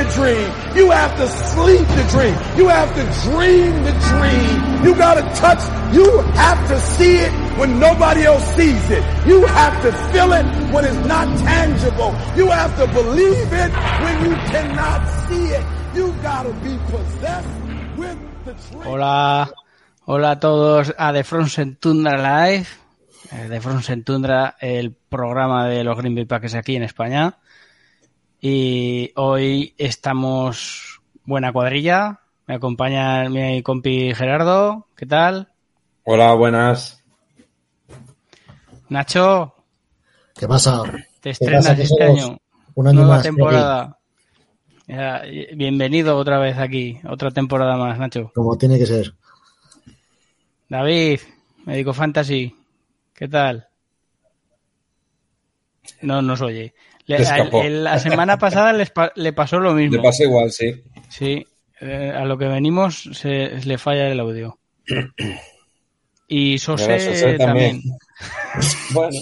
to dream. You have to sleep the dream. You have to dream the dream. You gotta touch, you have to see it when nobody else sees it. You have to feel it when it's not tangible. You have to believe it when you cannot see it. You gotta be possessed with the dream. Hola, hola a todos a The Frozen Tundra Live. Eh, The Frozen Tundra, el programa de los Green Bay Packers aquí en España. Y hoy estamos buena cuadrilla. Me acompaña mi compi Gerardo. ¿Qué tal? Hola, buenas. Nacho, ¿Qué pasa? te ¿Qué estrenas pasa? Este año. Un año Nueva más. temporada. Bienvenido otra vez aquí. Otra temporada más, Nacho. Como tiene que ser. David, Médico Fantasy, ¿qué tal? No nos oye. Le- Se escapó. a- el- la semana pasada les pa- le pasó lo mismo. Le pasa igual, sí. Sí, eh, a lo que venimos se, le falla el audio. Y Sose, Sose también. también. Bueno,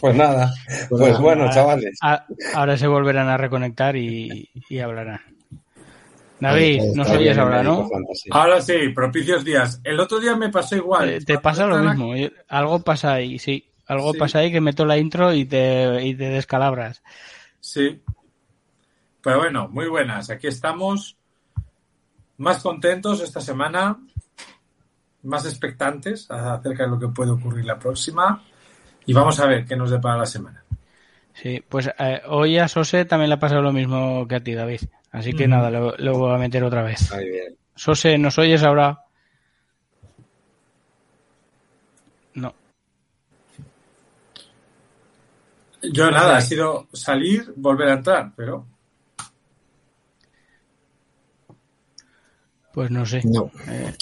pues nada. Pues Pues bueno, chavales. A- ahora se volverán a reconectar y, y hablarán. David, nos oyes ahora, ¿no? Ahora sí, propicios días. El otro día me pasó igual. Eh, te pasa lo mismo. Algo pasa ahí, sí. Algo Sí. pasa ahí que meto la intro y te, y te descalabras. Sí. Pero bueno, muy buenas. Aquí estamos. Más contentos esta semana. Más expectantes acerca de lo que puede ocurrir la próxima. Y vamos a ver qué nos depara la semana. Sí, pues eh, hoy a Sose también le ha pasado lo mismo que a ti, David. Así que nada, lo, lo voy a meter otra vez. Muy bien. Sose, ¿nos oyes ahora? No. Yo nada, ha sido salir, volver a entrar, pero Pues no sé. No. Eh,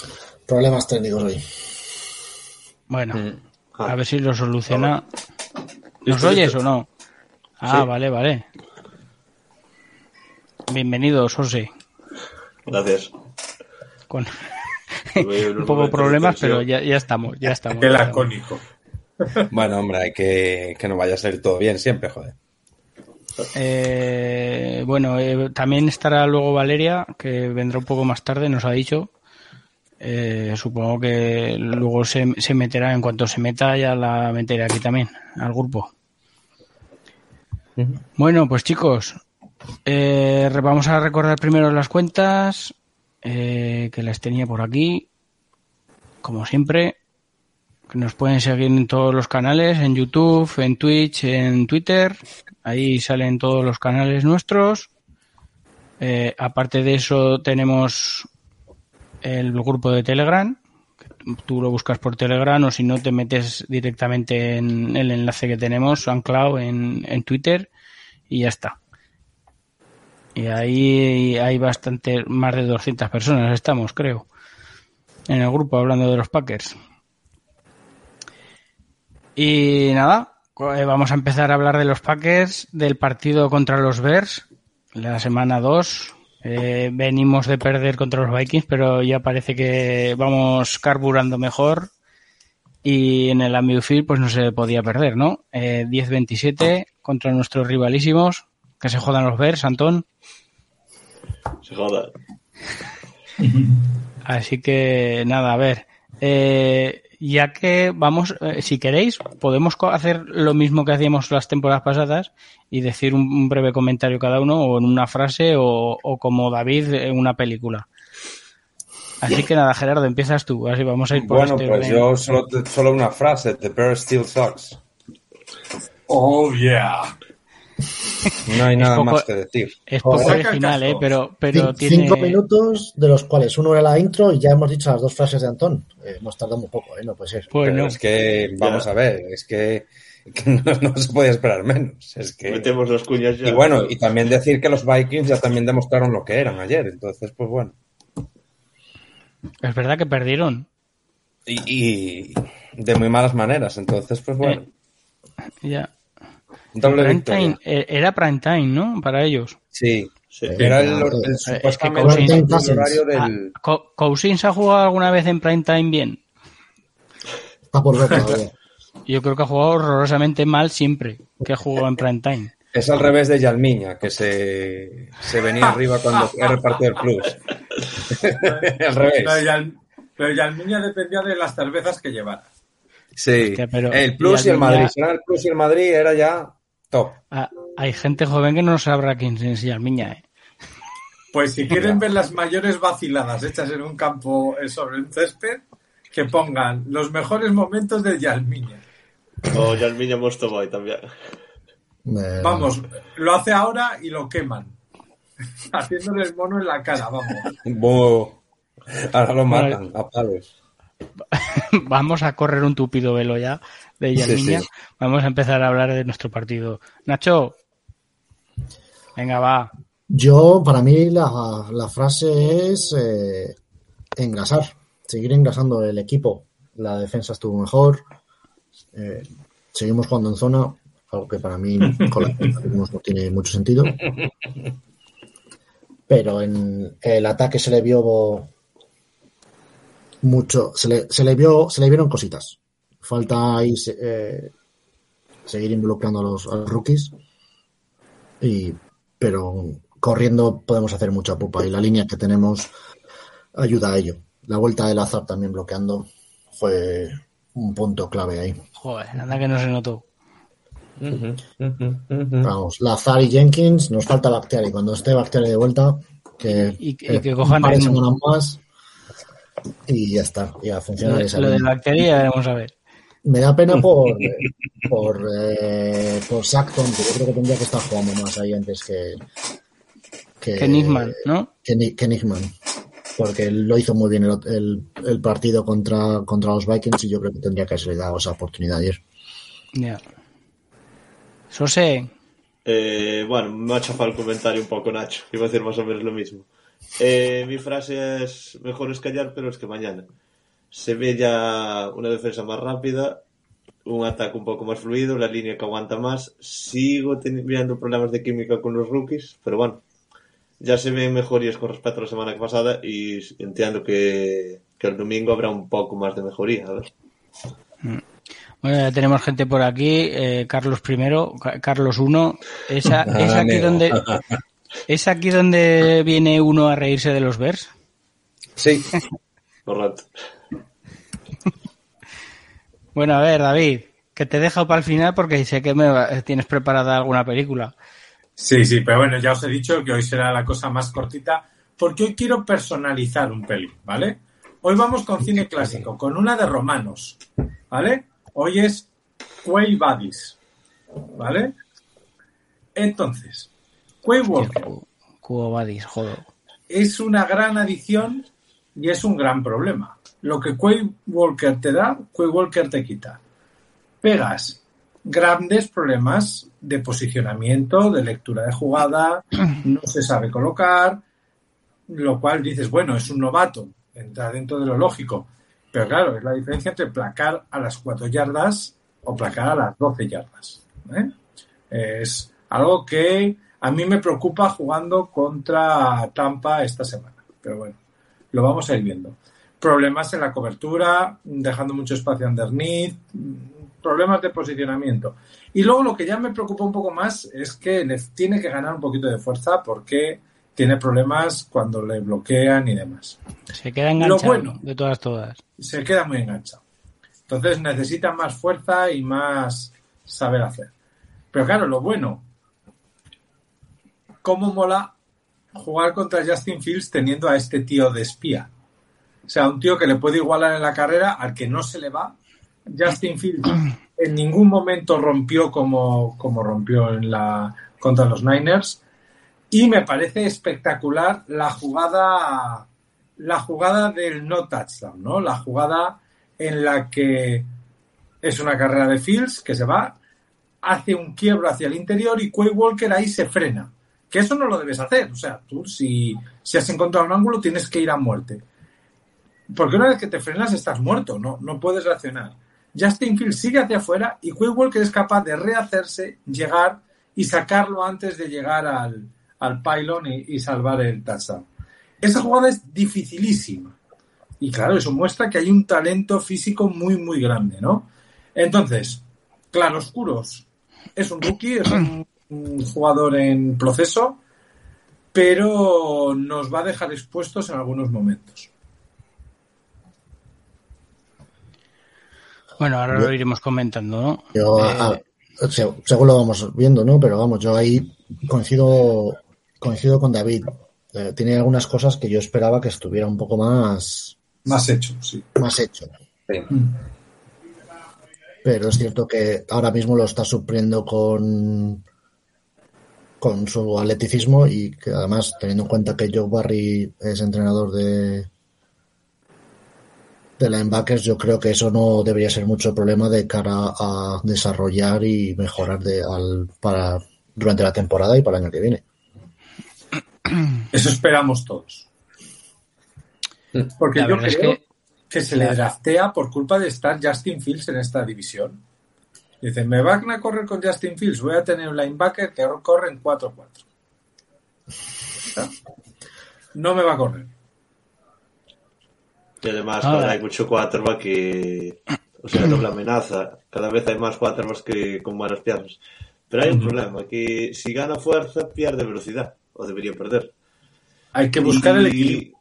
Problemas técnicos hoy. bueno, Mm. a ver si lo soluciona. ¿Nos oyes o no? Ah, Sí. vale, vale. Bienvenido, Sose. Gracias. Con un poco problemas, pero ya, ya estamos, ya estamos. qué lacónico. Bueno, hombre, hay que que no vaya a salir todo bien siempre, joder. Eh, bueno, eh, también estará luego Valeria, que vendrá un poco más tarde, nos ha dicho. Eh, supongo que luego se, se meterá, en cuanto se meta, ya la meteré aquí también, al grupo. Bueno, pues chicos, eh, vamos a recordar primero las cuentas, eh, que las tenía por aquí, como siempre. Nos pueden seguir en todos los canales, en YouTube, en Twitch, en Twitter. Ahí salen todos los canales nuestros. Eh, aparte de eso, tenemos el grupo de Telegram. Tú lo buscas por Telegram o si no, te metes directamente en el enlace que tenemos, anclado en, en Twitter y ya está. Y ahí hay bastante, más de 200 personas estamos, creo, en el grupo hablando de los Packers. Y nada, eh, vamos a empezar a hablar de los Packers, del partido contra los Bears, la semana 2. Eh, venimos de perder contra los Vikings, pero ya parece que vamos carburando mejor. Y en el Lambeau Field, pues no se podía perder, ¿no? Eh, 10-27 contra nuestros rivalísimos. Que se jodan los Bears, Antón. Se joda. Así que nada, a ver. Eh, ya que vamos, eh, si queréis, podemos hacer lo mismo que hacíamos las temporadas pasadas y decir un, un breve comentario cada uno o en una frase o, o como David en una película. Así que nada, Gerardo, empiezas tú. Así vamos a ir por Bueno, este pues orden. yo solo, solo una frase. The bear still sucks. Oh, yeah. No hay nada poco- más que decir. Es poco Joder. original, ¿eh? pero, pero Cin- tiene... Cinco minutos, de los cuales uno era la intro y ya hemos dicho las dos frases de Antón. Eh, hemos tardado un poco, ¿eh? No puede ser. Pues no. es que, vamos a ver, es que, que no, no se podía esperar menos. Es que... Metemos las cuñas ya. Y bueno, y también decir que los Vikings ya también demostraron lo que eran ayer. Entonces, pues bueno. Es verdad que perdieron. Y, y de muy malas maneras. Entonces, pues bueno. Ya. Doble Prime victoria. time, eh, era prime time, ¿no? Para ellos. Sí. Sí. Era el, el, Eh, es que supuestamente Cousins- el horario del... Ah, Co- Cousins ha jugado alguna vez en prime time bien. Está por ver todavía. Yo creo que ha jugado horrorosamente mal siempre que ha jugado en prime time. Es al revés de Yalmiña, que se, se venía arriba cuando era el partido del plus. al revés. Pero ya, pero Yalmiña dependía de las cervezas que llevara. Sí. Hostia, pero el plus y el Madrid. Si era el plus y el Madrid era ya top. Ah, hay gente joven que no sabrá quién es Yalmiña, ¿eh? Pues si quieren ver las mayores vaciladas hechas en un campo eh, sobre un césped, que pongan los mejores momentos de Yalmiña. O ya el Miña Mosto Boy también. Eh, Vamos, lo hace ahora y lo queman. Haciéndole el mono en la cara, vamos. Bo. Ahora lo matan a palos. Vamos a correr un tupido velo ya de Yalmiña. Sí, sí. Vamos a empezar a hablar de nuestro partido. Nacho, venga, va. Yo, para mí, la, la frase es eh, engrasar, seguir engrasando el equipo. La defensa estuvo mejor, eh, seguimos jugando en zona, algo que para mí con la no tiene mucho sentido. Pero en el ataque se le vio mucho, se le, se le vio, se le vieron cositas. Falta ahí se- eh, seguir involucrando a los, a los rookies. Y, pero corriendo podemos hacer mucha pupa y la línea que tenemos ayuda a ello. La vuelta de Lazar también bloqueando fue un punto clave ahí. Joder, anda que no se notó. Vamos, Lazar y Jenkins, nos falta Bactiari. Cuando esté Bactiari de vuelta, que, Y que- y que cojan más y ya está, ya funciona. lo de línea. bacteria, veremos a ver. Me da pena por por, eh, por Sackton, que yo creo que tendría que estar jugando más ahí antes que que, Que Nickman, ¿no? que, que Nickman. Porque él lo hizo muy bien el, el- el partido contra, contra los Vikings y yo creo que tendría que haberse dado esa oportunidad ayer. Ya. Sose, Eh, bueno, me ha chafado el comentario un poco, Nacho. Iba a decir más o menos lo mismo. Eh, mi frase es: mejor es callar, pero es que mañana. Se ve ya una defensa más rápida, un ataque un poco más fluido, la línea que aguanta más. Sigo teni- viendo problemas de química con los rookies, pero bueno, ya se ven mejorías con respecto a la semana pasada y entiendo que, que el domingo habrá un poco más de mejoría. A ver. bueno, ya tenemos gente por aquí. eh, Carlos I, Ca- Carlos I. Esa, Ah, es, aquí amigo. donde, ¿Es aquí donde viene uno a reírse de los Bears? Sí. Correcto. Bueno, a ver, David, que te he dejado para el final porque sé que me tienes preparada alguna película. Sí, sí, pero bueno, ya os he dicho que hoy será la cosa más cortita porque hoy quiero personalizar un peli, ¿vale? Hoy vamos con cine clásico, con una de romanos, ¿vale? Hoy es Quay Buddies, ¿vale? Entonces, Quay Walker Cubo joder. es una gran adición y es un gran problema. Lo que Quay Walker te da, Quay Walker te quita. Pegas grandes problemas de posicionamiento, de lectura de jugada, no se sabe colocar, lo cual dices, bueno, es un novato, entra dentro de lo lógico. Pero claro, es la diferencia entre placar a las 4 yardas o placar a las 12 yardas. ¿eh? Es algo que a mí me preocupa jugando contra Tampa esta semana. Pero bueno, lo vamos a ir viendo. Problemas en la cobertura, dejando mucho espacio underneath, problemas de posicionamiento. Y luego lo que ya me preocupa un poco más es que le tiene que ganar un poquito de fuerza porque tiene problemas cuando le bloquean y demás. Se queda enganchado bueno. de todas, todas. Se queda muy enganchado. Entonces necesita más fuerza y más saber hacer. Pero claro, lo bueno, ¿cómo mola jugar contra Justin Fields teniendo a este tío de espía? O sea, un tío que le puede igualar en la carrera al que no se le va. Justin Fields en ningún momento rompió como, como rompió en la contra los Niners. Y me parece espectacular la jugada, la jugada del no touchdown, ¿no? La jugada en la que es una carrera de Fields que se va, hace un quiebro hacia el interior y Quay Walker ahí se frena. Que eso no lo debes hacer. O sea, tú si, si has encontrado un ángulo tienes que ir a muerte. Porque una vez que te frenas estás muerto, no, no puedes reaccionar. Justin Fields sigue hacia afuera y Quay Walker es capaz de rehacerse, llegar y sacarlo antes de llegar al, al pylon y, salvar el touchdown. Esa jugada es dificilísima. Y claro, eso muestra que hay un talento físico muy, muy grande, ¿no? Entonces, claroscuros. Es un rookie, es un jugador en proceso, pero nos va a dejar expuestos en algunos momentos. Bueno, ahora Yo- lo iremos comentando, ¿no? Yo, Eh, ah, se- según lo vamos viendo, ¿no? Pero vamos, yo ahí coincido, coincido con David. Eh, tiene algunas cosas que yo esperaba que estuviera un poco más, Más hecho, sí. más hecho. Sí. Pero es cierto que ahora mismo lo está supliendo con, con su atleticismo y que además, teniendo en cuenta que Joe Barry es entrenador de, de linebackers, yo creo que eso no debería ser mucho problema de cara a desarrollar y mejorar de, al, para, durante la temporada y para el año que viene. Eso esperamos todos. Porque La yo verdad es creo que- que, se le draftea por culpa de estar Justin Fields en esta división. Dicen, me van a correr con Justin Fields, voy a tener un linebacker que corre en 4-4. ¿Ya? No me va a correr. Y además, Ahora- ahora hay mucho quarterback que. O sea, doble amenaza. Cada vez hay más quarterbacks que con buenas piernas. Pero hay un problema: que si gana fuerza, pierde velocidad. O debería perder. Hay que buscar el Y- equilibrio.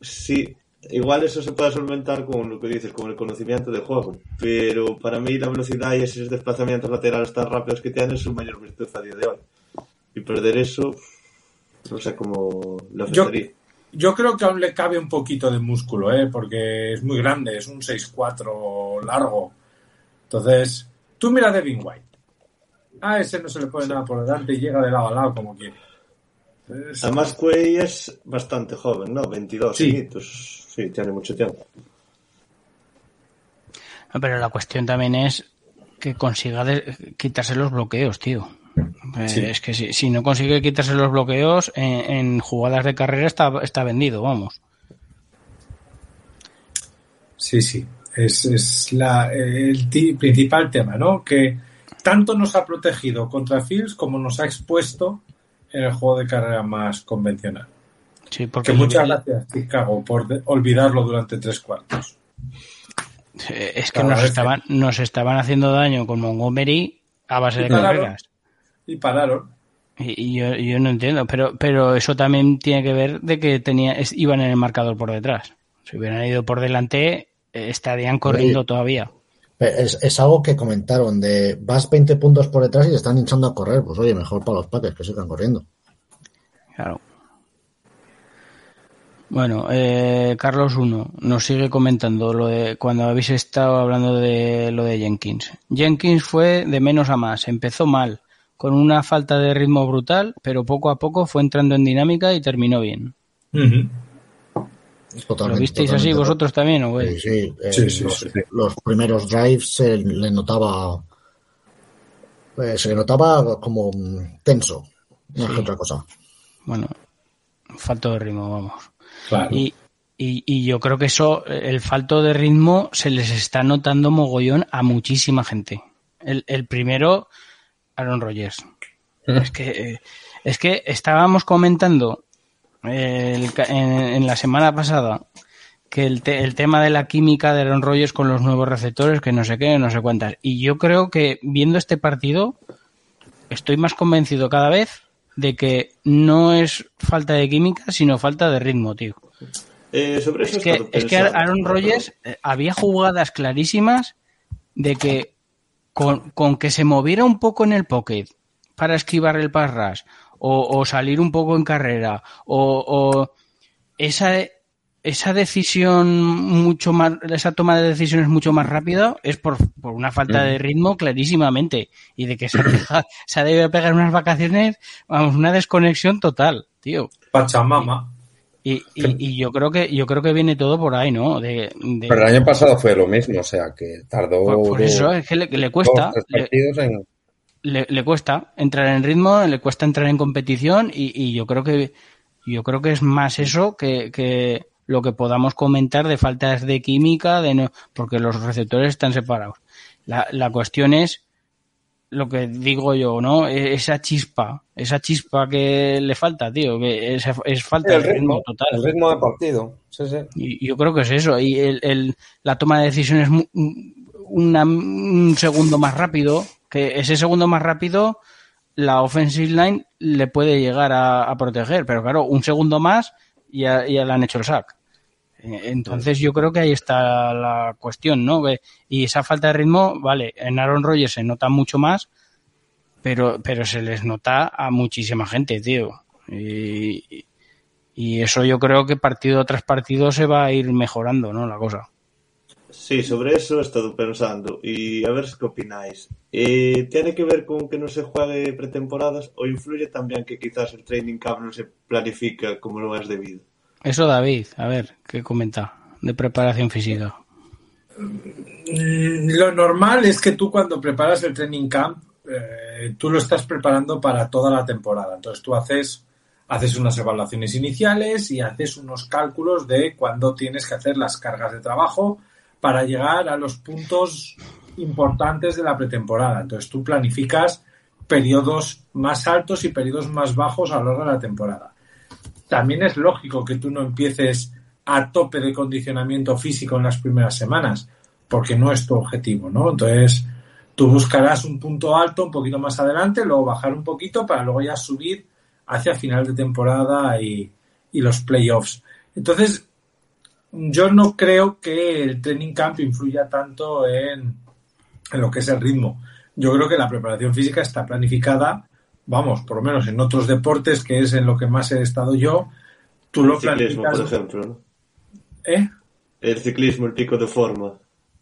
Sí, igual eso se puede solventar con lo que dices, con el conocimiento del juego. Pero para mí, la velocidad y esos desplazamientos laterales tan rápidos que tienes es su mayor virtud a día de hoy. Y perder eso, no sé cómo lo afectaría. Yo creo que aún le cabe un poquito de músculo, ¿eh? porque es muy grande, es un 6'4 largo. Entonces, tú mira a Devin White. A ese no se le pone nada por delante y llega de lado a lado como quiere. Es- Además, Quay es bastante joven, ¿no? 22 Sí. añitos. Sí, tiene mucho tiempo. No, Pero la cuestión también es que consiga de- quitarse los bloqueos, tío. Eh, Sí. Es que si, si no consigue quitarse los bloqueos, en, en jugadas de carrera está, está vendido, vamos. Sí, sí. Es, es la- el principal tema, ¿no? Que tanto nos ha protegido contra Fields como nos ha expuesto en el juego de carrera más convencional. Sí, porque Que muchas gracias, Chicago, por de- olvidarlo durante tres cuartos. es que nos estaban, nos estaban haciendo daño con Montgomery a base de Claro. carreras. Y pararon. Y, y yo, yo no entiendo, pero, pero eso también tiene que ver de que tenía, es- iban en el marcador por detrás. Si hubieran ido por delante, eh, estarían corriendo todavía. Es, es algo que comentaron de vas 20 puntos por detrás y te están hinchando a correr. Pues oye, mejor para los Packers que sigan corriendo. Claro. Bueno, eh, Carlos 1 nos sigue comentando lo de cuando habéis estado hablando de lo de Jenkins. Jenkins fue de menos a más, empezó mal, con una falta de ritmo brutal, pero poco a poco fue entrando en dinámica y terminó bien. Totalmente, ¿Lo visteis así vosotros también o Sí, sí, eh, Sí, sí, los, sí. los primeros drives se le notaba eh, se le notaba como tenso, no es otra cosa. Bueno, falto de ritmo, vamos. Claro. Y, y, y yo creo que eso, el falto de ritmo, se les está notando mogollón a muchísima gente. El, el primero, Aaron Rodgers. Es que, eh, es que estábamos comentando eh, el en, en la semana pasada que el, te- el tema de la química de Aaron Rodgers con los nuevos receptores, que no sé qué, no sé cuántas. Y yo creo que viendo este partido, estoy más convencido cada vez de que no es falta de química, sino falta de ritmo, tío. Eh, sobre eso Es que, es que. Aaron Rodgers eh, había jugadas clarísimas de que con, con que se moviera un poco en el pocket para esquivar el pass rush, o, o salir un poco en carrera o, o esa esa decisión mucho más esa toma de decisiones mucho más rápida es por, por una falta de ritmo clarísimamente y de que se ha, pegado- se ha debido pegar unas vacaciones vamos una desconexión total tío Pachamama. Y, y, y yo creo que yo creo que viene todo por ahí no de, de- Pero el año pasado fue lo mismo, o sea, que tardó por, por eso es que le, le cuesta dos, tres le- partidos en... le, le cuesta entrar en ritmo, le cuesta entrar en competición y, y yo creo que yo creo que es más eso que, que lo que podamos comentar de faltas de química, de no, porque los receptores están separados. La, la cuestión es lo que digo yo, ¿no? E- Esa chispa, esa chispa que le falta, tío, que es, es falta el de ritmo ritmo, total. el ritmo de partido. Sí, sí. Y yo creo que es eso. Y el, el- la toma de decisiones una- un segundo más rápido, que ese segundo más rápido la offensive line le puede llegar a, a proteger, pero claro, un segundo más y ya, ya le han hecho el sack. Eh, Entonces yo creo que ahí está la cuestión, ¿no? Y esa falta de ritmo, vale, en Aaron Rodgers se nota mucho más, pero, pero se les nota a muchísima gente, tío. Y, y eso yo creo que partido tras partido se va a ir mejorando, ¿no? La cosa. Sí, sobre eso he estado pensando y a ver qué opináis. Eh, ¿Tiene que ver con que no se juegue pretemporadas o influye también que quizás el training camp no se planifica como lo es debido? Eso David, a ver, ¿qué comenta de preparación física? Mm, Lo normal es que tú cuando preparas el training camp, eh, tú lo estás preparando para toda la temporada. Entonces tú haces, haces unas evaluaciones iniciales y haces unos cálculos de cuándo tienes que hacer las cargas de trabajo para llegar a los puntos importantes de la pretemporada. Entonces tú planificas periodos más altos y periodos más bajos a lo largo de la temporada. También es lógico que tú no empieces a tope de condicionamiento físico en las primeras semanas, porque no es tu objetivo, ¿no? Entonces, tú buscarás un punto alto un poquito más adelante, luego bajar un poquito para luego ya subir hacia final de temporada y, y los playoffs. Entonces, yo no creo que el training camp influya tanto en, en lo que es el ritmo. Yo creo que la preparación física está planificada, vamos, por lo menos en otros deportes, que es en lo que más he estado yo, tú lo El ciclismo, planificas. por ejemplo, ¿no? ¿Eh? El ciclismo, el pico de forma.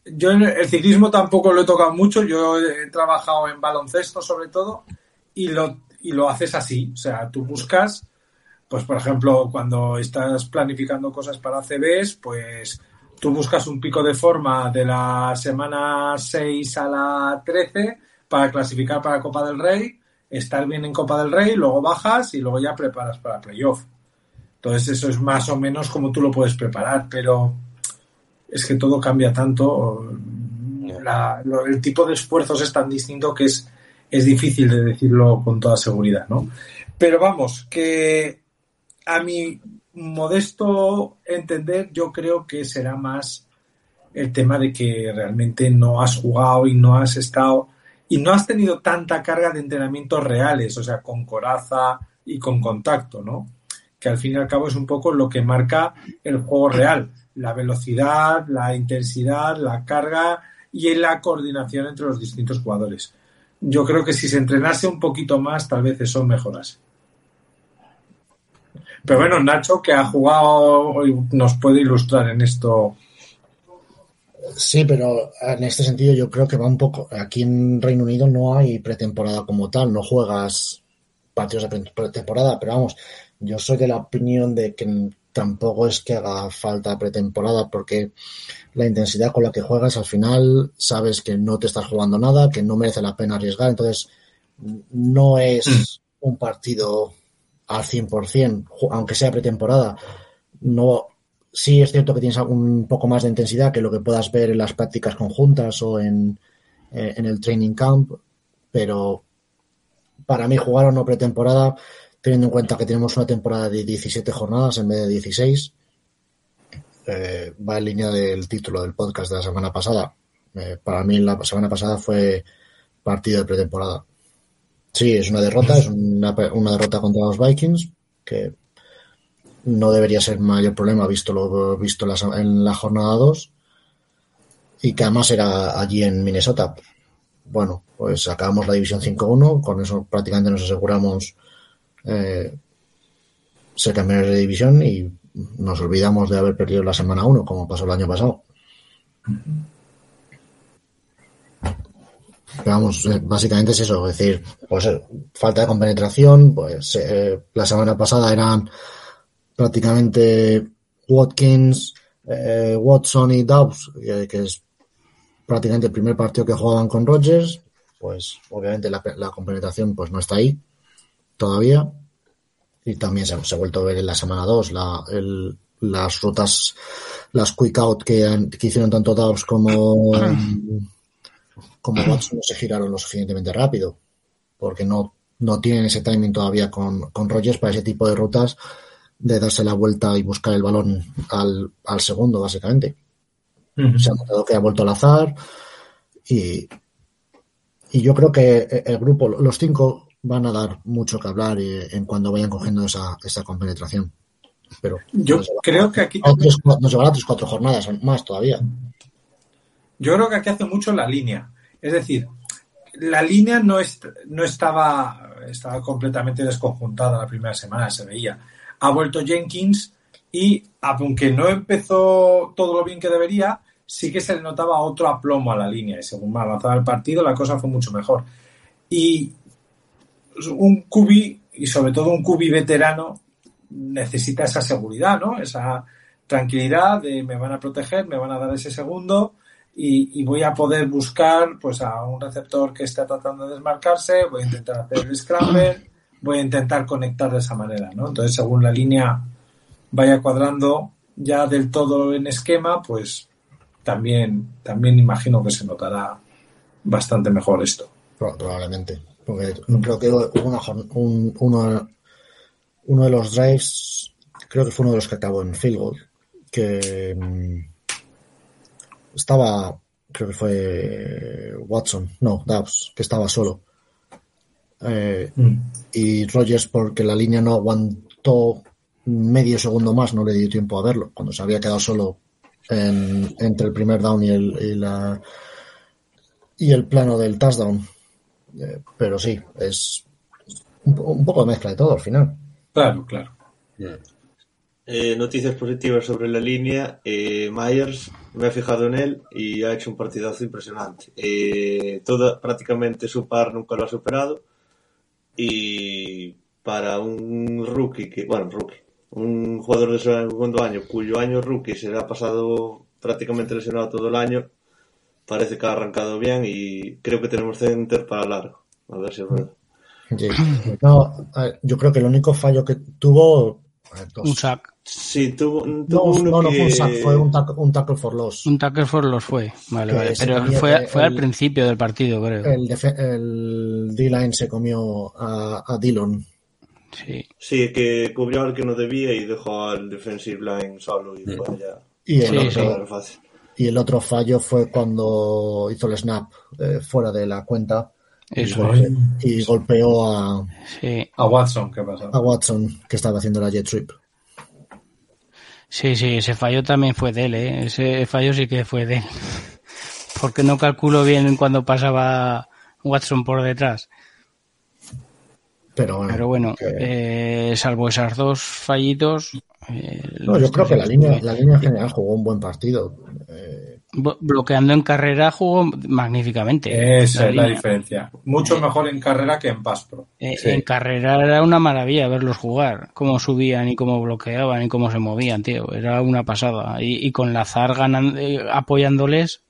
Yo en el ciclismo tampoco lo he tocado mucho, yo he trabajado en baloncesto sobre todo y lo, y lo haces así, o sea, tú buscas, pues por ejemplo, cuando estás planificando cosas para CBs, pues tú buscas un pico de forma de la semana 6 a la 13 para clasificar para Copa del Rey, estar bien en Copa del Rey, luego bajas y luego ya preparas para playoff. Entonces eso es más o menos como tú lo puedes preparar, pero es que todo cambia tanto. La- lo- el tipo de esfuerzos es tan distinto que es, es difícil de decirlo con toda seguridad, ¿no? Pero vamos, que a mi modesto entender, yo creo que será más el tema de que realmente no has jugado y no has estado y no has tenido tanta carga de entrenamientos reales, o sea, con coraza y con contacto, ¿no? Que al fin y al cabo es un poco lo que marca el juego real, la velocidad, la intensidad, la carga y la coordinación entre los distintos jugadores. Yo creo que si se entrenase un poquito más, tal vez eso mejorase. Pero bueno, Nacho, que ha jugado, nos puede ilustrar en esto. Sí, pero en este sentido yo creo que va un poco. Aquí en Reino Unido no hay pretemporada como tal, no juegas partidos de pre- pretemporada, pero vamos, yo soy de la opinión de que tampoco es que haga falta pretemporada porque la intensidad con la que juegas al final sabes que no te estás jugando nada, que no merece la pena arriesgar, entonces no es un partido al 100%, ju- aunque sea pretemporada. No, sí es cierto que tienes un poco más de intensidad que lo que puedas ver en las prácticas conjuntas o en, eh, en el training camp, pero para mí jugar no pretemporada, teniendo en cuenta que tenemos una temporada de 17 jornadas en vez de 16, eh, va en línea del título del podcast de la semana pasada. Eh, para mí la semana pasada fue partido de pretemporada. Sí, es una derrota, es una, una derrota contra los Vikings, que no debería ser mayor problema visto lo visto la- en la jornada 2 y que además era allí en Minnesota. Bueno, pues acabamos la división 5-1, con eso prácticamente nos aseguramos eh, ser campeones de división y nos olvidamos de haber perdido la semana 1, como pasó el año pasado. Pero vamos, eh, básicamente es eso, es decir, pues eh, falta de compenetración, pues eh, la semana pasada eran prácticamente Watkins, eh, Watson y Dobbs, eh, que es prácticamente el primer partido que jugaban con Rodgers, pues obviamente la, la compenetración pues no está ahí todavía. Y también se, se ha vuelto a ver en la semana 2 la, el- las rutas, las quick out que, han- que hicieron tanto Dobbs como, como Watson no se giraron lo suficientemente rápido, porque no, no tienen ese timing todavía con, con Rodgers para ese tipo de rutas de darse la vuelta y buscar el balón al, al segundo, básicamente. Se ha notado que ha vuelto al azar y, y yo creo que el grupo, los cinco, van a dar mucho que hablar eh, en cuando vayan cogiendo esa, esa compenetración. Pero Yo creo que aquí tres, nos llevará tres, cuatro jornadas más todavía. Yo creo que aquí hace mucho la línea. Es decir, la línea no, est- no estaba, estaba completamente desconjuntada la primera semana, se veía. Ha vuelto Jenkins y, aunque no empezó todo lo bien que debería, sí que se le notaba otro aplomo a la línea. Y según avanzaba el partido, la cosa fue mucho mejor. Y un cubi, y sobre todo un cubi veterano, necesita esa seguridad, ¿no? Esa tranquilidad de me van a proteger, me van a dar ese segundo y, y voy a poder buscar pues a un receptor que está tratando de desmarcarse, voy a intentar hacer el scramble, voy a intentar conectar de esa manera, ¿no? Entonces, según la línea vaya cuadrando ya del todo en esquema, pues también, también imagino que se notará bastante mejor esto. Pro- Probablemente. Porque creo que uno de los drives, creo que fue uno de los que acabó en field goal, que mm, estaba, creo que fue Watson, no, Dobbs, que estaba solo. Eh, y Rogers, porque la línea no aguantó medio segundo más, no le dio tiempo a verlo, cuando se había quedado solo en- entre el primer down y el, y la, y el plano del touchdown. Eh, pero sí, es un, po- un poco de mezcla de todo al final. Claro, claro. Eh, noticias positivas sobre la línea. Eh, Myers, me he fijado en él y ha hecho un partidazo impresionante. Eh, toda, prácticamente su par nunca lo ha superado. Y para un rookie, que, bueno, rookie, un jugador de segundo año cuyo año rookie se le ha pasado prácticamente lesionado todo el año, parece que ha arrancado bien y creo que tenemos center para largo. A ver si es verdad. No, yo creo que el único fallo que tuvo. Dos. Un sack. Sí, tuvo, tuvo No, uno no, no que... fue un sack, fue un tackle, un tackle for loss. Un tackle for los fue. Vale, vale. Pero fue, fue al principio del partido, creo. El, D-line se comió a, a Dillon. Sí. Sí, que cubrió al que no debía y dejó al defensive line solo y fue allá. Y el, Sí, otro, sí. Y el otro fallo fue cuando hizo el snap eh, fuera de la cuenta Eso y golpeó a, Sí, A Watson, ¿qué pasa? a Watson, que estaba haciendo la jet trip. sí, sí, ese fallo también fue de él, ¿eh? Ese fallo sí que fue de él. Porque no calculo bien cuando pasaba Watson por detrás. Pero bueno, Pero bueno, que- eh, salvo esas dos fallitos. eh, no, yo creo que la línea, la línea general jugó un buen partido. Eh, Bloqueando en carrera jugó magníficamente. Esa es la diferencia. Mucho mejor en carrera que en pass pro. Eh, Sí. En carrera era una maravilla verlos jugar, cómo subían y cómo bloqueaban y cómo se movían, tío. Era una pasada. Y, y con Lazar ganando, eh, apoyándoles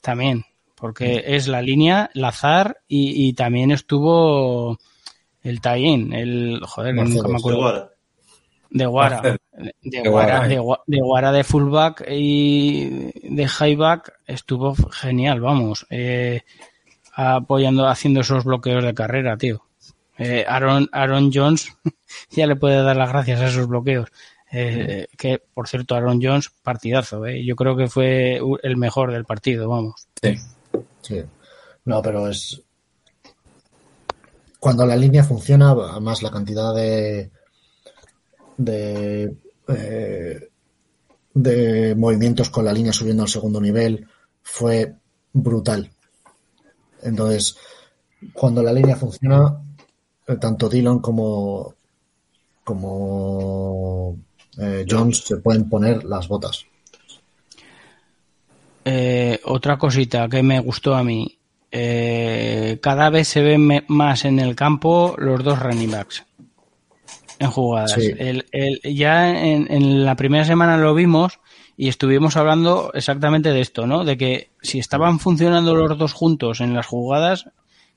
también, porque es la línea, Lazar y, y también estuvo el Taín, el joder, Marcelo, nunca me acuerdo. De Guara. De De Guara, Guara. de, Gua- de Guara de fullback y de highback estuvo genial, vamos. Eh, apoyando, haciendo esos bloqueos de carrera, tío. Eh, Aaron, Aaron Jones ya le puede dar las gracias a esos bloqueos. Eh, que, por cierto, Aaron Jones, partidazo, eh. Yo creo que fue el mejor del partido, vamos. Sí. Sí. No, pero es. Cuando la línea funciona, además la cantidad de. De. eh, de movimientos con la línea subiendo al segundo nivel fue brutal. Entonces, cuando la línea funciona, eh, tanto Dillon como. como. eh, Jones se pueden poner las botas. Otra cosita que me gustó a mí. cada vez se ven más en el campo los dos running backs en jugadas. Sí. El- el- ya en, en la primera semana lo vimos y estuvimos hablando exactamente de esto, ¿no? De que si estaban funcionando los dos juntos en las jugadas,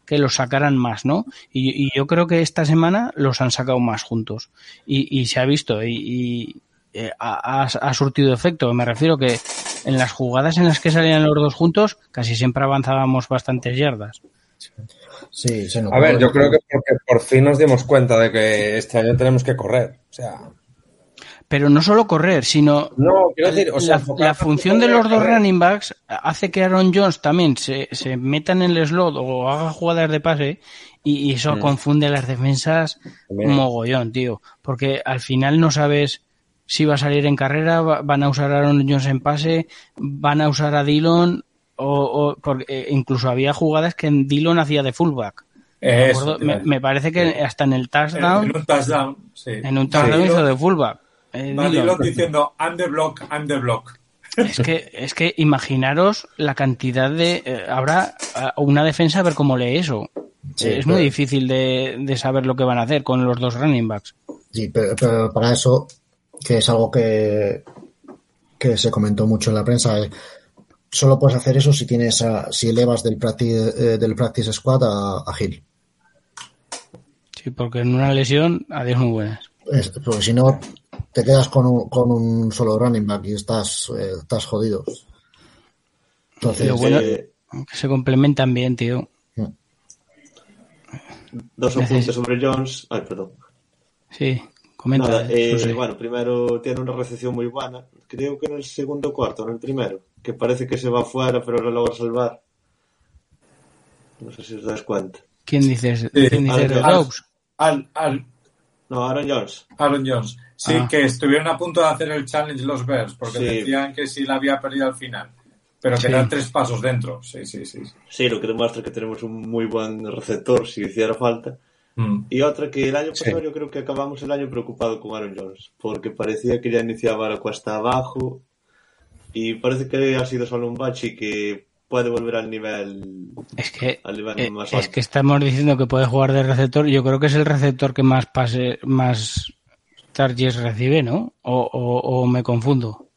que los sacaran más, ¿no? Y, y yo creo que esta semana los han sacado más juntos. Y, y se ha visto y, y, eh, ha, ha- ha surtido efecto. Me refiero que en las jugadas en las que salían los dos juntos, casi siempre avanzábamos bastantes yardas. Sí, se A ver, yo creo que porque por fin nos dimos cuenta de que este año tenemos que correr. O sea, pero no solo correr, sino No, quiero decir, o sea, la, función de los dos running backs hace que Aaron Jones también se, se meta en el slot o haga jugadas de pase y, y eso Mm. confunde a las defensas un mogollón, tío. Porque al final no sabes si va a salir en carrera, va- van a usar a Aaron Jones en pase, van a usar a Dillon o, o- porque eh, incluso había jugadas que en Dillon hacía de fullback. Me, Eso, acuerdo- me- me parece que hasta en el touchdown, en un touchdown, sí. en un touchdown Va hizo de fullback. Eh, va Dillon. Dillon diciendo, I'm the block, I'm the block. Es que, es que imaginaros la cantidad de. eh, habrá ah, una defensa a ver cómo lee eso. Sí, es pero- muy difícil de, de saber lo que van a hacer con los dos running backs. Sí, pero, pero para eso, que es algo que, que se comentó mucho en la prensa, eh, solo puedes hacer eso si tienes a- si elevas del practice, eh, del practice squad a, a Hill. Sí, porque en una lesión, adiós muy buenas. Es- porque si no, te quedas con un, con un solo running back y estás, eh, estás jodido. Entonces, Lo bueno- Eh, Que se complementan bien, tío. dos Neces- apuntes sobre Jones. Ay, perdón. Sí, comenta. Nada, eh, bueno, primero tiene una recepción muy buena. Creo que en el segundo cuarto, no en el primero. Que parece que se va afuera, pero lo logra salvar. No sé si os dais cuenta. ¿Quién dices? Sí, ¿Quién dice al- al- Dobbs? Al, al No, Aaron Jones. Aaron Jones. Sí, Ah. que estuvieron a punto de hacer el challenge los Bears, porque Sí. decían que sí la había perdido al final. Pero Sí. quedan tres pasos dentro. Sí, sí, sí. sí. Lo que demuestra que tenemos un muy buen receptor, si hiciera falta. Mm. Y otra que el año Sí. pasado yo creo que acabamos el año preocupado con Aaron Jones, porque parecía que ya iniciaba la cuesta abajo y parece que ha sido solo un bache y que puede volver al nivel Es que, al nivel eh, más es que estamos diciendo que puede jugar de receptor. Yo creo que es el receptor que más pase, más targets recibe, ¿no? O, o- o me confundo.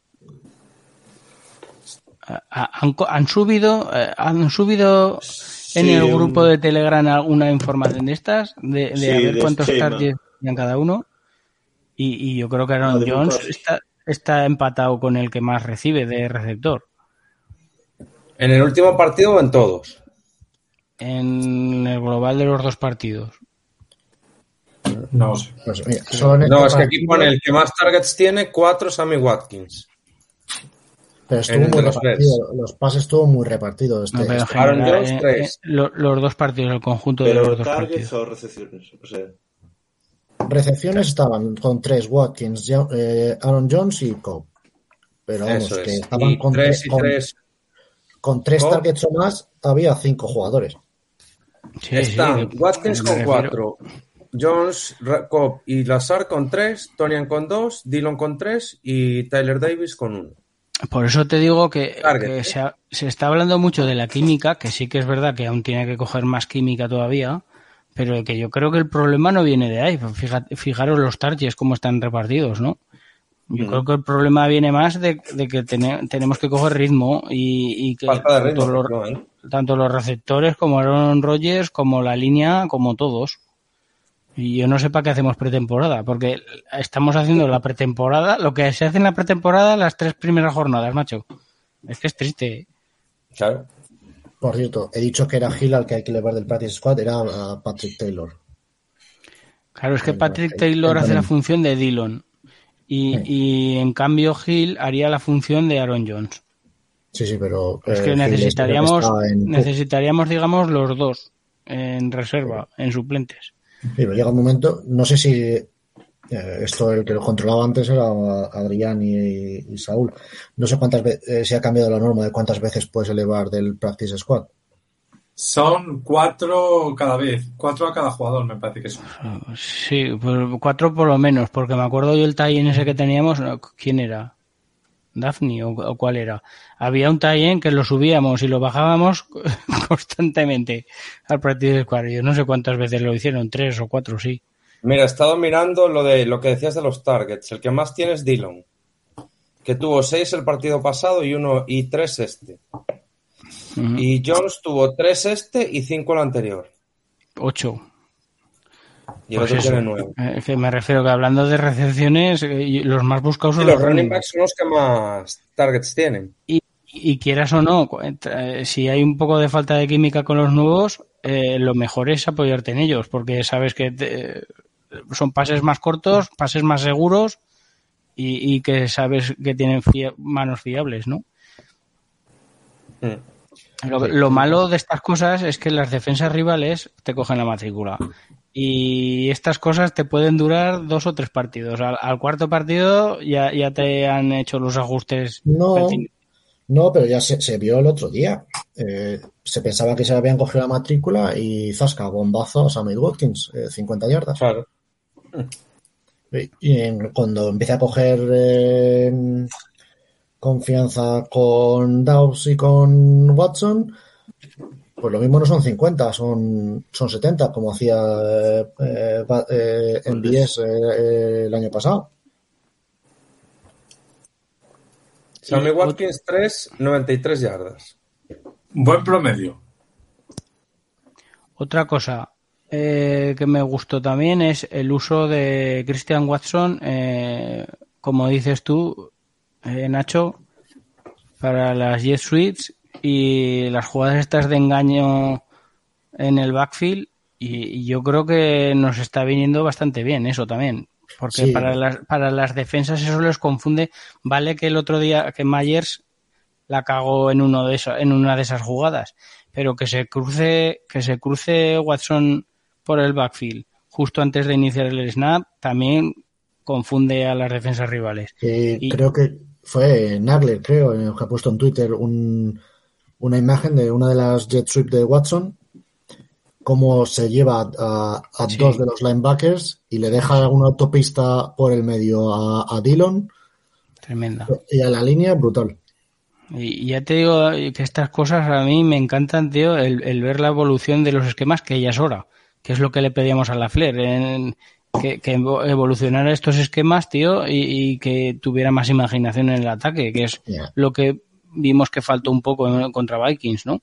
Han, han subido, eh, han subido en el grupo de Telegram alguna información de estas, de, de Sí, a ver de cuántos esquema. targets tenían cada uno. Y, y yo creo que Aaron Jones está, está empatado con el que más recibe de receptor. ¿En el último partido o en todos? En el global de los dos partidos. No pues, mira, No, este es que aquí pone el que más targets tiene, cuatro Sammy Watkins. pero estuvo muy los repartido. Los pases estuvo muy repartido. Este, No, pero en este- Aaron general, Jones, eh, tres. eh, lo- los dos partidos, el conjunto de los dos targets partidos. o recepciones, o sea, Recepciones estaban con tres Watkins, eh, Aaron Jones y Cobb. Pero vamos, Eso que es. estaban Y con tres tres, y con, tres. con tres Cobb. targets o más, había cinco jugadores. Sí, Están Watkins con cuatro, Jones, Cobb y Lazar con tres, Tonian con dos, Dillon con tres y Tyler Davis con uno. Por eso te digo que, ¿eh? se, ha- se está hablando mucho de la química, que sí que es verdad que aún tiene que coger más química todavía, pero que yo creo que el problema no viene de ahí. Fíjate, fijaros los targets cómo están repartidos, ¿no? Yo creo que el problema viene más de, de que tene- tenemos que coger ritmo y, y que Falta de ritmo, tanto, los, efectivamente. tanto los receptores como Aaron Rodgers, como la línea, como todos. Y yo no sé para qué hacemos pretemporada, porque estamos haciendo la pretemporada, lo que se hace en la pretemporada las tres primeras jornadas, macho. Es que es triste. Claro. Por cierto, he dicho que era Hill al que hay que elevar del practice squad, era a Patrick Taylor. Claro, es que Patrick Taylor hace la función de Dillon. Y, Sí. y en cambio Hill haría la función de Aaron Jones. Sí, sí, pero. Es eh, que el necesitaríamos, en- necesitaríamos, digamos, los dos en reserva, en suplentes. Sí, pero llega un momento, no sé si eh, esto el que lo controlaba antes era Adrián y, y Saúl. No sé cuántas veces se ha cambiado la norma de cuántas veces puedes elevar del practice squad. Son cuatro cada vez, cuatro a cada jugador, me parece que son. Sí, pues cuatro por lo menos, porque me acuerdo yo el tie ese que teníamos, ¿quién era? Daphne o, o cuál era. Había un tie que lo subíamos y lo bajábamos constantemente al practice squad. Yo no sé cuántas veces lo hicieron, tres o cuatro, sí. Mira, he estado mirando lo de lo que decías de los targets. El que más tiene es Dillon, que tuvo seis el partido pasado y uno y tres este. Y Jones tuvo tres este y cinco el anterior. Ocho. Y el Pues otro eso. tiene nueve. Eh, que me refiero que hablando de recepciones, eh, y los más buscados Y son los los running backs son los que más targets tienen. Y, y quieras o no, eh, si hay un poco de falta de química con los nuevos, eh, lo mejor es apoyarte en ellos, porque sabes que te- son pases más cortos, pases más seguros y, y que sabes que tienen fia- manos fiables, ¿no? Mm. Lo, lo malo de estas cosas es que las defensas rivales te cogen la matrícula. Y estas cosas te pueden durar dos o tres partidos. Al, al cuarto partido ya, ya te han hecho los ajustes. No, no, pero ya se, se vio el otro día. Eh, se pensaba que se habían cogido la matrícula y zasca, bombazo a Sammy Watkins, eh, 50 yardas. Claro. Y, cuando empieza a coger eh, confianza con Dawes y con Watson, pues lo mismo no son 50, son, son 70, como hacía eh, eh, MVS, eh, eh, el año pasado. Sammy Watkins 3, 93 yardas. Buen promedio. Otra cosa eh, que me gustó también es el uso de Christian Watson, eh, como dices tú, eh, Nacho, para las Jet Suites y las jugadas estas de engaño en el backfield. Y, y yo creo que nos está viniendo bastante bien eso también. Porque Sí. para, las, para las defensas eso les confunde. Vale que el otro día que Myers la cagó en uno de esa, en una de esas jugadas, pero que se cruce, que se cruce Watson por el backfield justo antes de iniciar el snap también confunde a las defensas rivales. Y- creo que fue Nagler, creo, eh, que ha puesto en Twitter un- una imagen de una de las jet sweep de Watson, cómo se lleva a, a Sí. dos de los linebackers y le deja una autopista por el medio a, a Dillon Tremenda. y a la línea, brutal. Y y ya te digo que estas cosas a mí me encantan, tío, el, el ver la evolución de los esquemas, que ya es hora, que es lo que le pedíamos a la Flair, en- que, que evo- evolucionara estos esquemas, tío, y, y que tuviera más imaginación en el ataque, que es lo que vimos que faltó un poco en- contra Vikings, ¿no?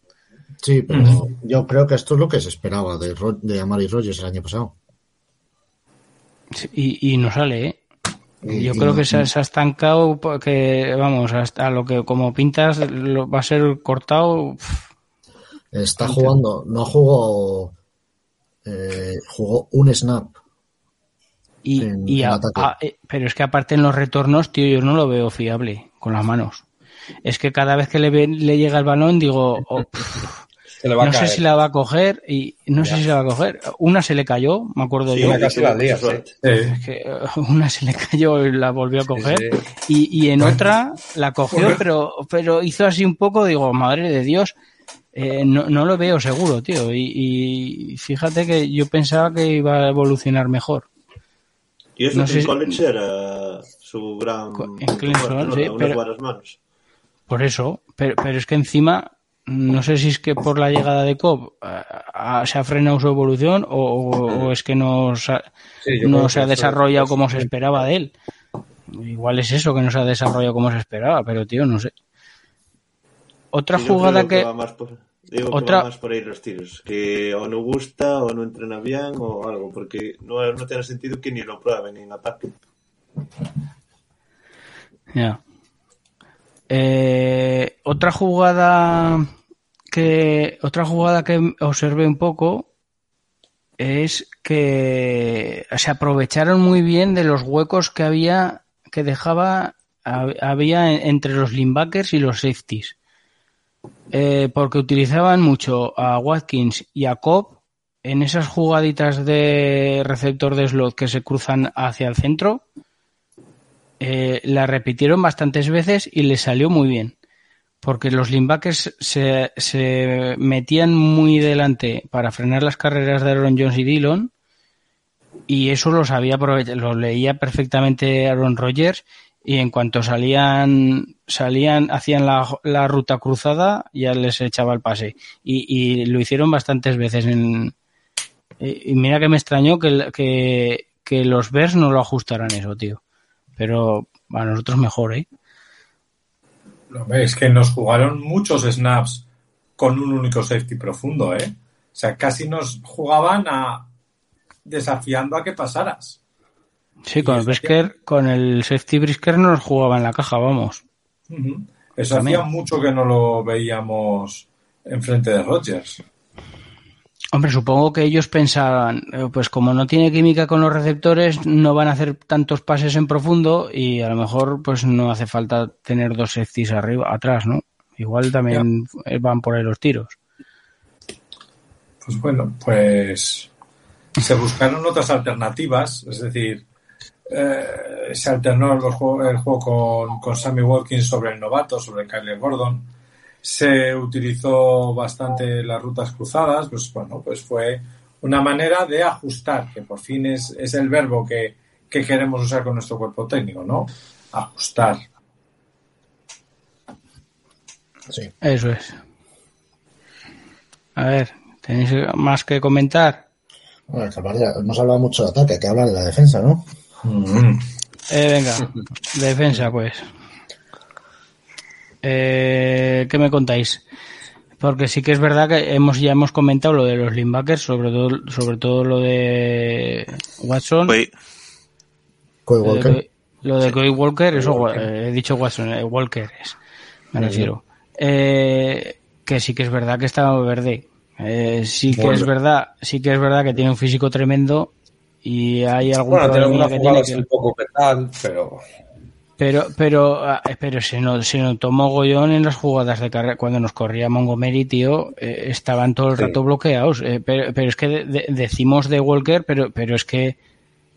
Sí, pero yo creo que esto es lo que se esperaba de, Ro- de Amari Rogers el año pasado. Y, y no sale, ¿eh? Yo creo que se, ha- se ha estancado, que vamos, hasta lo que como pintas lo, va a ser cortado. Está jugando, no jugó, eh, jugó un snap. Y, En- y en a- ataque. a- eh, pero es que aparte en los retornos, tío, yo no lo veo fiable con las manos. Es que cada vez que le, ve- le llega el balón digo, oh, pf, Se le va no a sé si la va a coger y no sé si la va a coger. Una se le cayó, me acuerdo Sí, yo. una casi la mucha lía, sí. suerte. Eh, Es que una se le cayó y la volvió a coger. sí. Y, y en otra la cogió, pero, pero hizo así un poco, digo, madre de Dios, eh, no, no lo veo seguro, tío. Y, y fíjate que yo pensaba que iba a evolucionar mejor. Y eso No sé era su gran... En sí, pero- manos. Por eso, pero, pero es que encima, no sé si es que por la llegada de Cobb eh, se ha frenado su evolución o, o- o es que no, Sí, no se ha desarrollado eso- como se esperaba de él. Igual es eso, que no se ha desarrollado como se esperaba, pero tío, no sé. Otra Sí, jugada que... va más por, digo que otra- va más por ahí los tiros. Que o no gusta o no entrena bien o algo. Porque no, no tiene sentido que ni lo prueben en ataque. Ya. Eh, otra jugada que otra jugada que observé un poco es que se aprovecharon muy bien de los huecos que había que dejaba hab- había en- entre los linebackers y los safeties Eh, porque utilizaban mucho a Watkins y a Cobb en esas jugaditas de receptor de slot que se cruzan hacia el centro eh, la repitieron bastantes veces y les salió muy bien. Porque los linebackers se, se metían muy delante para frenar las carreras de Aaron Jones y Dillon. Y eso lo sabía lo leía perfectamente Aaron Rodgers. Y en cuanto salían, salían, hacían la, la ruta cruzada, ya les echaba el pase. Y, y lo hicieron bastantes veces en, y mira que me extrañó que, que, los Bears no lo ajustaran eso, tío. Pero a nosotros mejor, ¿eh? Lo que nos jugaron muchos snaps con un único safety profundo, ¿eh? O sea, casi nos jugaban a desafiando a que pasaras. Sí, con el Brisker, con el safety Brisker nos jugaba en la caja, vamos. Ujú. Eso hacía mucho que no lo veíamos enfrente de Rodgers. Hombre, supongo que ellos pensaban, eh, pues como no tiene química con los receptores, no van a hacer tantos pases en profundo y a lo mejor pues no hace falta tener dos safeties arriba, atrás, ¿no? Igual también van por ahí los tiros. Pues bueno, pues se buscaron otras alternativas, es decir, eh, se alternó el juego, el juego con, con, Sammy Watkins sobre el novato, sobre Kyler Gordon. Se utilizó bastante las rutas cruzadas, pues bueno, pues fue una manera de ajustar, que por fin es, es el verbo que, que queremos usar con nuestro cuerpo técnico, ¿no? Ajustar. Sí. Eso es. A ver, ¿tenéis más que comentar? Bueno, hemos hablado mucho de ataque, hay que hablar de la defensa, ¿no? Eh, venga, defensa, pues. Eh, ¿Qué me contáis? Porque sí que es verdad que hemos ya hemos comentado lo de los linebackers, sobre todo, sobre todo lo de Watson. Coy Walker. Lo de Coy Walker, eso eh, he dicho Watson, Walker es, me refiero. que sí que es verdad que está verde. sí que es verdad, sí que es verdad que tiene un físico tremendo y hay algún bueno, que tiene que... un poco petal, pero pero pero ah, pero se nos, se nos tomó Goyón en las jugadas de carrera. Cuando nos corría Montgomery tío eh, estaban todo el rato bloqueados. Eh, pero, pero, es que decimos de Walker pero pero es que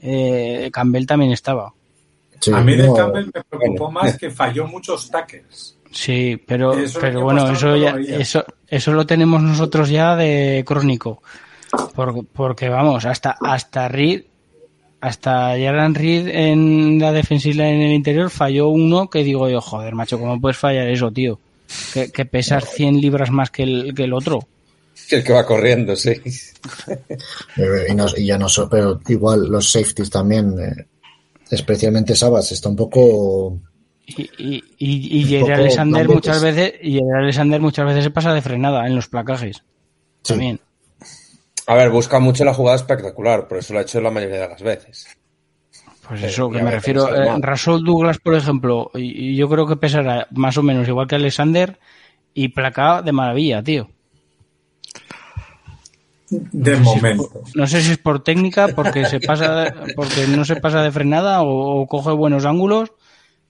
eh, Campbell también estaba. A mí de Campbell me preocupó más que falló muchos tackles. Sí pero pero bueno eso ya eso eso lo tenemos nosotros ya de crónico porque, vamos, hasta, hasta Reed, hasta Jaran Reed en la defensiva en el interior falló uno que digo yo, joder, macho, ¿cómo puedes fallar eso, tío? Que, que pesas 100 libras más que el, que el otro. Que el que va corriendo, sí. Y, ya no pero igual los safeties también, eh, especialmente Sabas, está un poco y, y, y, y Alexander muchas veces y Alexander muchas veces se pasa de frenada en los placajes. También. A ver, busca mucho la jugada espectacular, por eso lo ha hecho la mayoría de las veces. Pues eso, que me refiero. Eh, Rasol Douglas, por ejemplo, y, yo creo que pesará más o menos igual que Alexander y placa de maravilla, tío. De momento. no sé si es por técnica, porque se pasa, porque no se pasa de frenada o, coge buenos ángulos,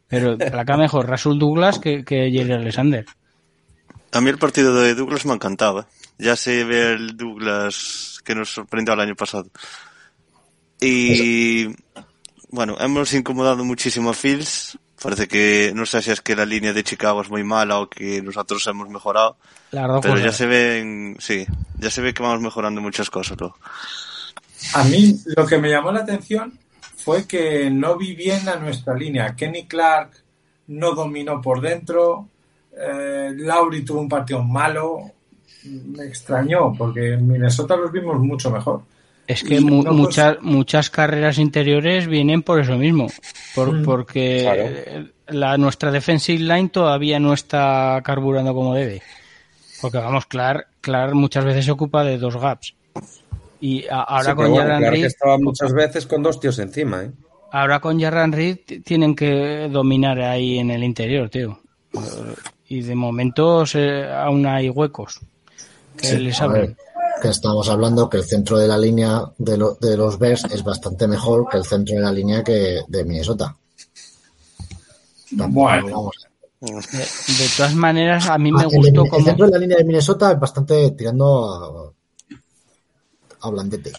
pero placa mejor Rasul Douglas que, que Jerry Alexander. A mí el partido de Douglas me encantaba ya se ve el Douglas que nos sorprendió el año pasado. Y bueno, hemos incomodado muchísimo a Fields. Parece que no sé si es que la línea de Chicago es muy mala o que nosotros hemos mejorado. pero ya se ven, sí, ya se ve que vamos mejorando muchas cosas. A mí lo que me llamó la atención fue que no vi bien a nuestra línea. Kenny Clark no dominó por dentro. Eh, Lauri tuvo un partido malo me extrañó, porque en Minnesota los vimos mucho mejor. Es que muchas, muchas carreras interiores vienen por eso mismo, por, mm. porque la, nuestra defensive line todavía no está carburando como debe. Porque vamos, Clark, Clark muchas veces se ocupa de dos gaps. Y ahora con Jarran Reed. estaba muchas veces con dos tíos encima, ¿eh? Ahora con Jarran Reed tienen que dominar ahí en el interior, tío. Y de momento aún hay huecos que estamos hablando que el centro de la línea de, de los Bears es bastante mejor que el centro de la línea que de Minnesota. bueno. De, todas maneras, a mí me gustó como... El centro de la línea de Minnesota es bastante tirando a, a blandete.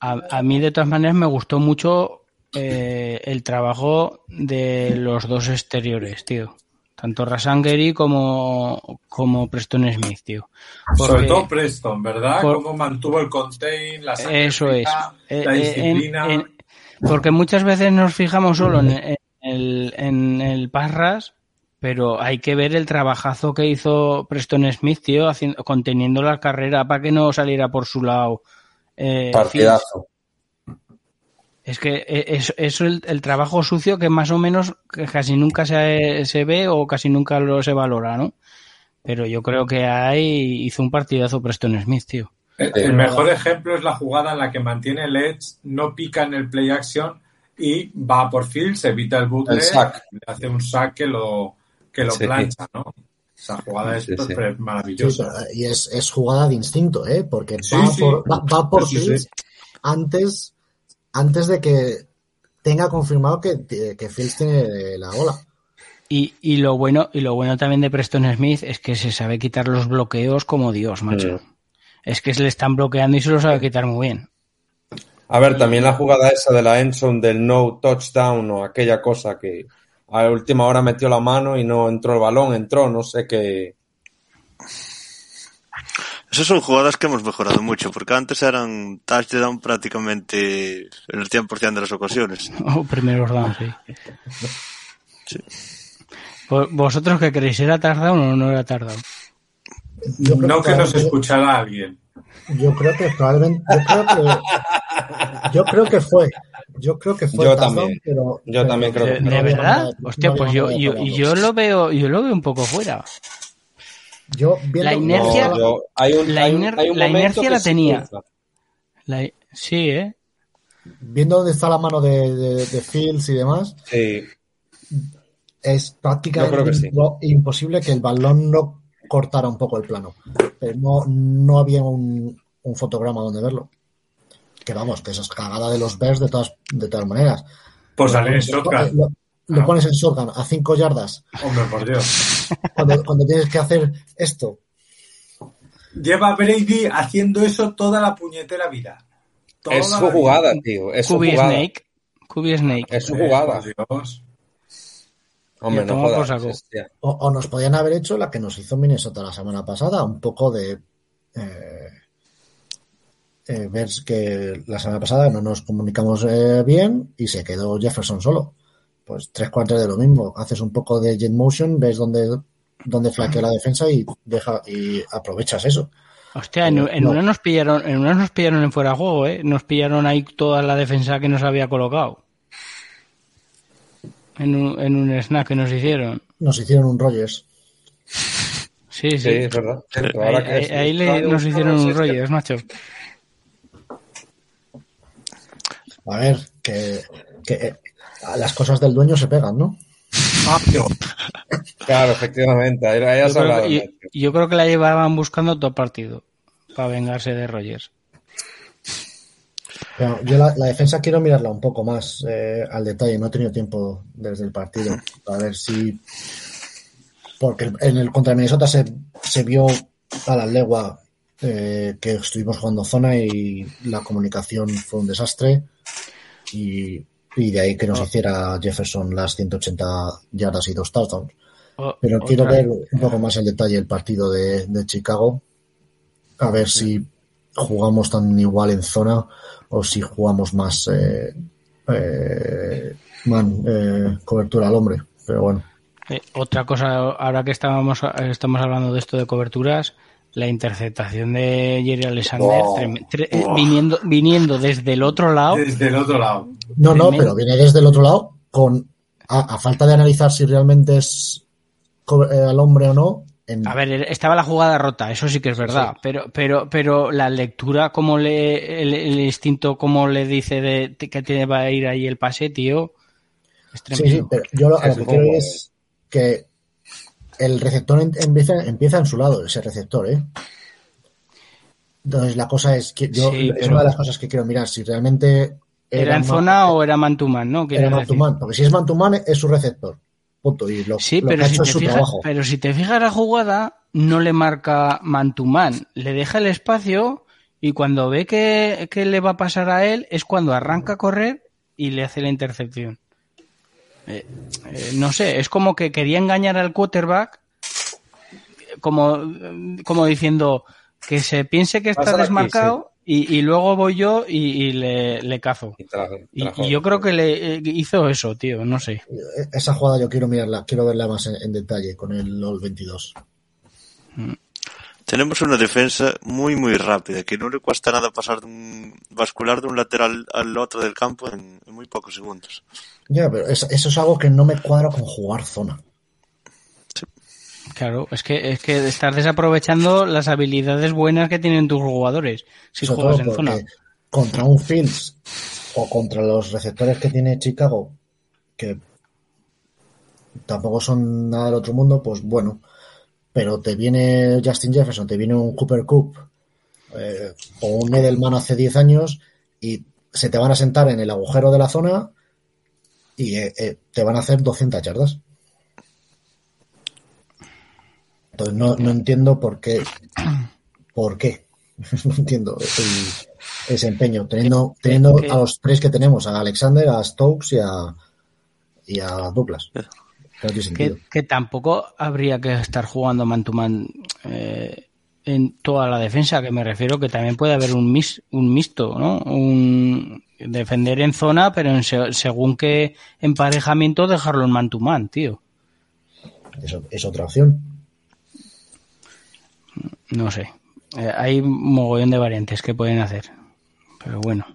A, mí, de todas maneras, me gustó mucho eh, el trabajo de los dos exteriores, tío. Tanto Rasangeri como, como Preston Smith, tío. Sobre todo Preston, ¿verdad? Cómo mantuvo el contain, la Eso es. Eh, la eh, disciplina. porque muchas veces nos fijamos solo en, el, en el Parras, pero hay que ver el trabajazo que hizo Preston Smith, tío, haciendo, conteniendo la carrera para que no saliera por su lado. Eh, Partidazo. Es que e, es, es el, trabajo sucio que más o menos casi nunca se, se, ve o casi nunca lo se valora, ¿no? Pero yo creo que ahí hizo un partidazo Preston Smith, tío. El, mejor ejemplo es la jugada en la que mantiene el edge, no pica en el play action y va por field, se evita el bootleg, le hace un sack que lo, que lo plancha, ¿no? Esa jugada es maravillosa. y es, es, jugada de instinto, ¿eh? Porque va, por, va, por Fields antes, antes de que tenga confirmado que, que Fields tiene la bola. Y, y, lo bueno, y lo bueno también de Preston Smith es que se sabe quitar los bloqueos como Dios, macho. Es que se le están bloqueando y se lo sabe quitar muy bien. A ver, también la jugada esa de la Enson del no touchdown o aquella cosa que a la última hora metió la mano y no entró el balón, entró, no sé qué. Esas son jugadas que hemos mejorado mucho, porque antes eran touchdown prácticamente en el 100% de las ocasiones. O primeros down, sí. sí. ¿Vosotros qué queréis? ¿Era touchdown o no era touchdown? No que, nos escuchara alguien. Yo creo que probablemente. Yo creo que, yo creo que fue. Yo creo que fue. Yo también. Pero, yo también creo que ¿De, verdad? Hostia, pues yo, yo, yo, lo veo, yo lo veo un poco fuera. Yo la inercia, hay un, la, la inercia la tenía. La, sí, ¿eh? Viendo dónde está la mano de, de, de Fields y demás. Sí. Es prácticamente imposible que el balón no cortara un poco el plano. Pero no, no había un, un fotograma donde verlo que vamos, que eso es cagada de los Bears de todas, de todas maneras. Pues salir en shotgun. Lo, lo, pones en shotgun a 5 yardas. Hombre, por Dios. Cuando, cuando, tienes que hacer esto. Lleva Brady haciendo eso toda la puñetera vida. Toda es su jugada, tío. Es su jugada. Snake. Cubi Snake. Es su jugada. Hombre, no jodas, o, o, nos podían haber hecho la que nos hizo Minnesota la semana pasada, un poco de eh, eh, ver que la semana pasada no nos comunicamos eh, bien y se quedó Jefferson solo. Pues tres cuartos de lo mismo. Haces un poco de jet motion, ves dónde, dónde flaquea la defensa y deja y aprovechas eso. Hostia, en, en una nos pillaron, en una nos pillaron en fuera de juego, ¿eh? Nos pillaron ahí toda la defensa que nos había colocado. En un, en un snack que nos hicieron. Nos hicieron un Rogers. Sí, sí. sí es verdad. ahí, ahí le, nos hicieron un Rogers, macho. A ver, que, que las cosas del dueño se pegan, ¿no? claro, efectivamente. yo, creo que, yo, creo que la llevaban buscando todo partido para vengarse de Rogers. yo la, defensa quiero mirarla un poco más eh, al detalle. No he tenido tiempo desde el partido a ver si. Porque en el contra Minnesota se, se vio a la legua eh, que estuvimos jugando zona y la comunicación fue un desastre y, de ahí que nos oh. hiciera Jefferson las 180 yardas y dos touchdowns. Oh, Pero quiero ver un poco más el detalle el partido de, Chicago, a ver si jugamos tan igual en zona o si jugamos más eh, eh, eh cobertura al hombre. Pero bueno. otra cosa, ahora que estábamos, estamos hablando de esto de coberturas, la interceptación de Jerry Alexander eh, viniendo, viniendo desde el otro lado. Desde el otro lado. No, no, pero viene desde el otro lado con a, falta de analizar si realmente es eh, al hombre o no. A ver, estaba la jugada rota, eso sí que es verdad, pero pero pero la lectura, como le el, instinto, como le dice de, que tiene va a ir ahí el pase, tío. sí, sí, pero yo lo, lo que quiero es que el receptor empieza, empieza en su lado, ese receptor, ¿eh? Entonces la cosa es que yo es una de las cosas que quiero mirar si realmente era, en zona o era man to man, ¿no? Era man to man, porque si es man to man es su receptor. Punto. Y lo, sí, pero, si te fijas, pero si te fijas la jugada, no le marca man to man, le deja el espacio y cuando ve que, que le va a pasar a él es cuando arranca a correr y le hace la intercepción. Eh, eh, no sé, es como que quería engañar al quarterback, como, como diciendo que se piense que está desmarcado y, luego voy yo y, le, cazo. Y, yo creo que le eh, hizo eso, tío, no sé. Esa jugada yo quiero mirarla, quiero verla más en, detalle con el LOL 22. Tenemos una defensa muy, muy rápida, que no le cuesta nada pasar de un, bascular de un lateral al otro del campo en, muy pocos segundos. Ya, pero eso, es algo que no me cuadra con jugar zona. Claro, es que, es que estás desaprovechando las habilidades buenas que tienen tus jugadores si juegas en zona. Contra un Fields o contra los receptores que tiene Chicago, que tampoco son nada del otro mundo, pues bueno, pero te viene Justin Jefferson, te viene un Cooper Cup eh, o un Edelman hace 10 años y se te van a sentar en el agujero de la zona y eh, eh, te van a hacer 200 yardas. Entonces no, no entiendo por qué. ¿Por qué? no entiendo ese empeño. Teniendo, teniendo a los tres que tenemos, a Alexander, a Stokes y a, y a Douglas. Que, tampoco habría que estar jugando man to man eh, en toda la defensa, que me refiero que también puede haber un, mis, un mixto, ¿no? Un defender en zona, pero en según qué emparejamiento dejarlo en man to man, tío. Eso es otra opción. No sé. Eh, hay un mogollón de variantes que pueden hacer. Pero bueno,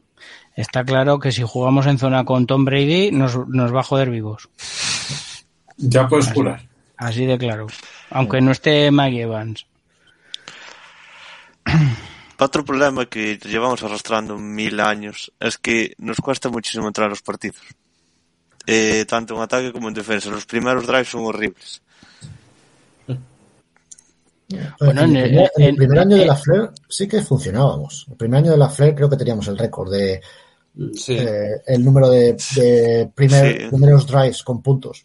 está claro que si jugamos en zona con Tom Brady nos, va a joder vivos. Ya puedes jurar. Así de claro. Aunque no esté Maggie Evans. Otro problema que llevamos arrastrando mil años es que nos cuesta muchísimo entrar a los partidos. Eh, tanto en ataque como en defensa. Los primeros drives son horribles. Bueno, en, el, primer año de la Flair sí que funcionábamos. El primer año de la Flair creo que teníamos el récord de eh, el número de, primeros drives con puntos.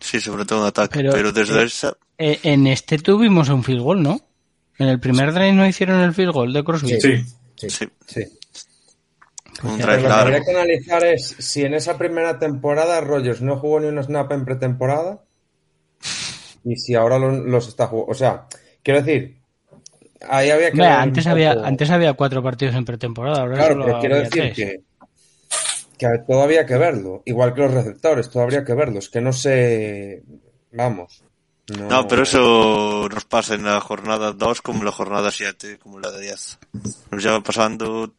Sí, sobre todo en ataque. Pero, desde esa... Eh, en este tuvimos un field goal, ¿no? En el primer drive no hicieron el field goal de CrossFit. Sí, sí. sí. Lo que habría que analizar es si en esa primera temporada Rogers no jugó ni una snap en pretemporada y si ahora los, está jugando. O sea, quiero decir, ahí había que. antes, había, antes había cuatro partidos en pretemporada. claro, pero quiero decir que, que todavía hay que verlo. Igual que los receptores, todavía hay que verlos. Que no sé. Vamos. No... pero eso nos pasa en la jornada 2 como en la jornada 7, como la de 10. Nos lleva pasando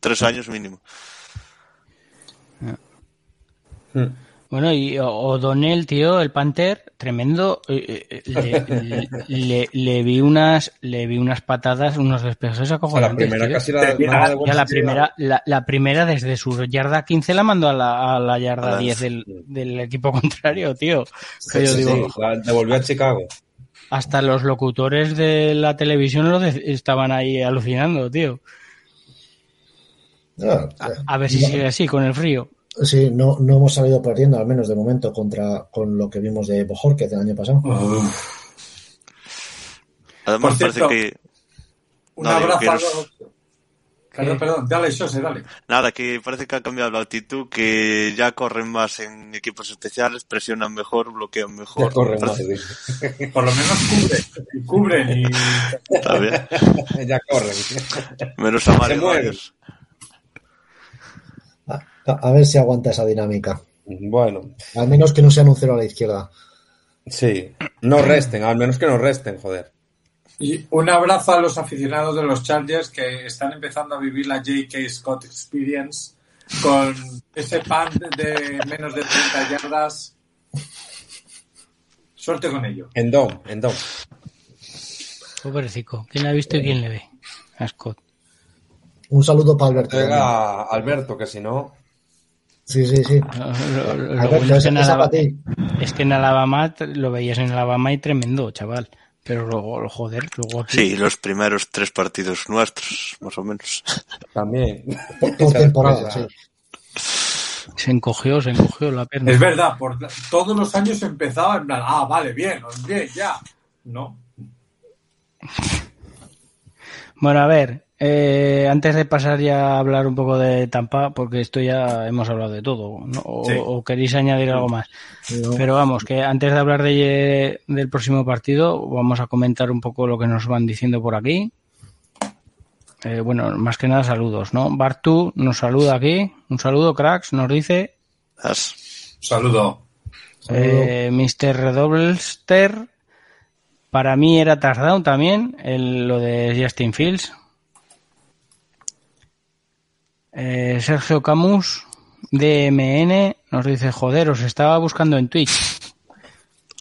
tres años mínimo. Hmm. Bueno, y O'Donnell, tío, el Panther, tremendo. Eh, eh, le, le, vi unas, le vi unas patadas, unos despejes acojonantes. La primera casi la, la primera, la, primera desde su yarda 15 la mandó a la, a la yarda 10 del, del, equipo contrario, tío. Sí, yo digo, la devolvió a Chicago. Hasta los locutores de la televisión lo estaban ahí alucinando, tío. a, a, ver si sigue así con el frío. Sí, no, no hemos salido perdiendo, al menos de momento, contra con lo que vimos de Bojorquez del año pasado. Además, parece que. Un abrazo Perdón, perdón, dale, José, dale. Nada, que parece que ha cambiado la actitud, que ya corren más en equipos especiales, presionan mejor, bloquean mejor. Ya corren más, Por lo menos cubren, cubren y... Está bien. ya corren. Menos a Mario a ver si aguanta esa dinámica. Bueno. Al menos que no sea un cero a la izquierda. Sí, no resten, al menos que no resten, joder. Y un abrazo a los aficionados de los Chargers que están empezando a vivir la J.K. Scott Experience con ese pan de menos de 30 yardas. Suerte con ello. En Dom, en Dom. Pobrecito. ¿Quién ha visto y quién le ve? A Scott. Un saludo para Alberto. Venga, Alberto, que si no. Sí, sí, sí. es, que en Alabama lo veías en Alabama y tremendo, chaval. Pero luego, joder, luego Sí, los primeros tres partidos nuestros, más o menos. También. Por temporada, sí. Se encogió, se encogió la pierna. Es verdad, por todos los años empezaba en plan, ah, vale, bien, bien, ya. No. Bueno, a ver, eh, antes de pasar ya a hablar un poco de Tampa, porque esto ya hemos hablado de todo, o, queréis añadir algo más. Pero vamos, que antes de hablar de, del próximo partido, vamos a comentar un poco lo que nos van diciendo por aquí. Eh, bueno, más que nada saludos, ¿no? Bartu nos saluda aquí. Un saludo, cracks, nos dice. Saludo. Eh, Mr. Redoblester. Para mí era touchdown también, el, lo de Justin Fields. Eh, Sergio Camus, DMN, nos dice, joder, os estaba buscando en Twitch.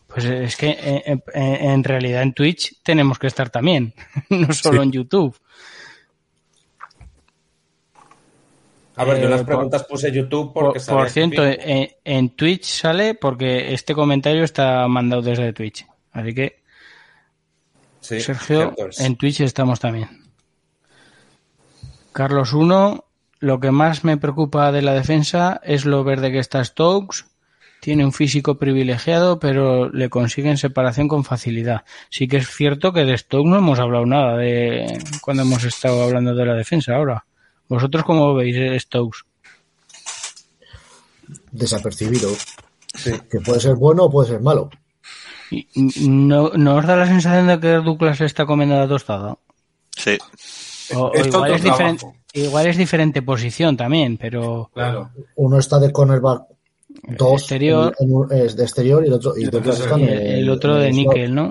Pues es que eh, eh, en, realidad en Twitch tenemos que estar también, no solo en YouTube. A ver, yo las preguntas puse YouTube porque Por, por cierto, en, Twitch sale porque este comentario está mandado desde Twitch. Así que Sergio, en Twitch estamos también. Carlos 1, lo que más me preocupa de la defensa es lo verde que está Stokes. Tiene un físico privilegiado, pero le consiguen separación con facilidad. Sí que es cierto que de Stokes no hemos hablado nada de cuando hemos estado hablando de la defensa ahora. ¿Vosotros cómo veis Stokes? Desapercibido. Que puede ser bueno o puede ser malo. ¿No, ¿No os da la sensación de que Douglas está comiendo la tostada? Sí. igual, es diferente, igual, es diferente, posición también, pero. Claro. Uno está de cornerback dos exterior, es de exterior y el otro, y el, otro de níquel, ¿no?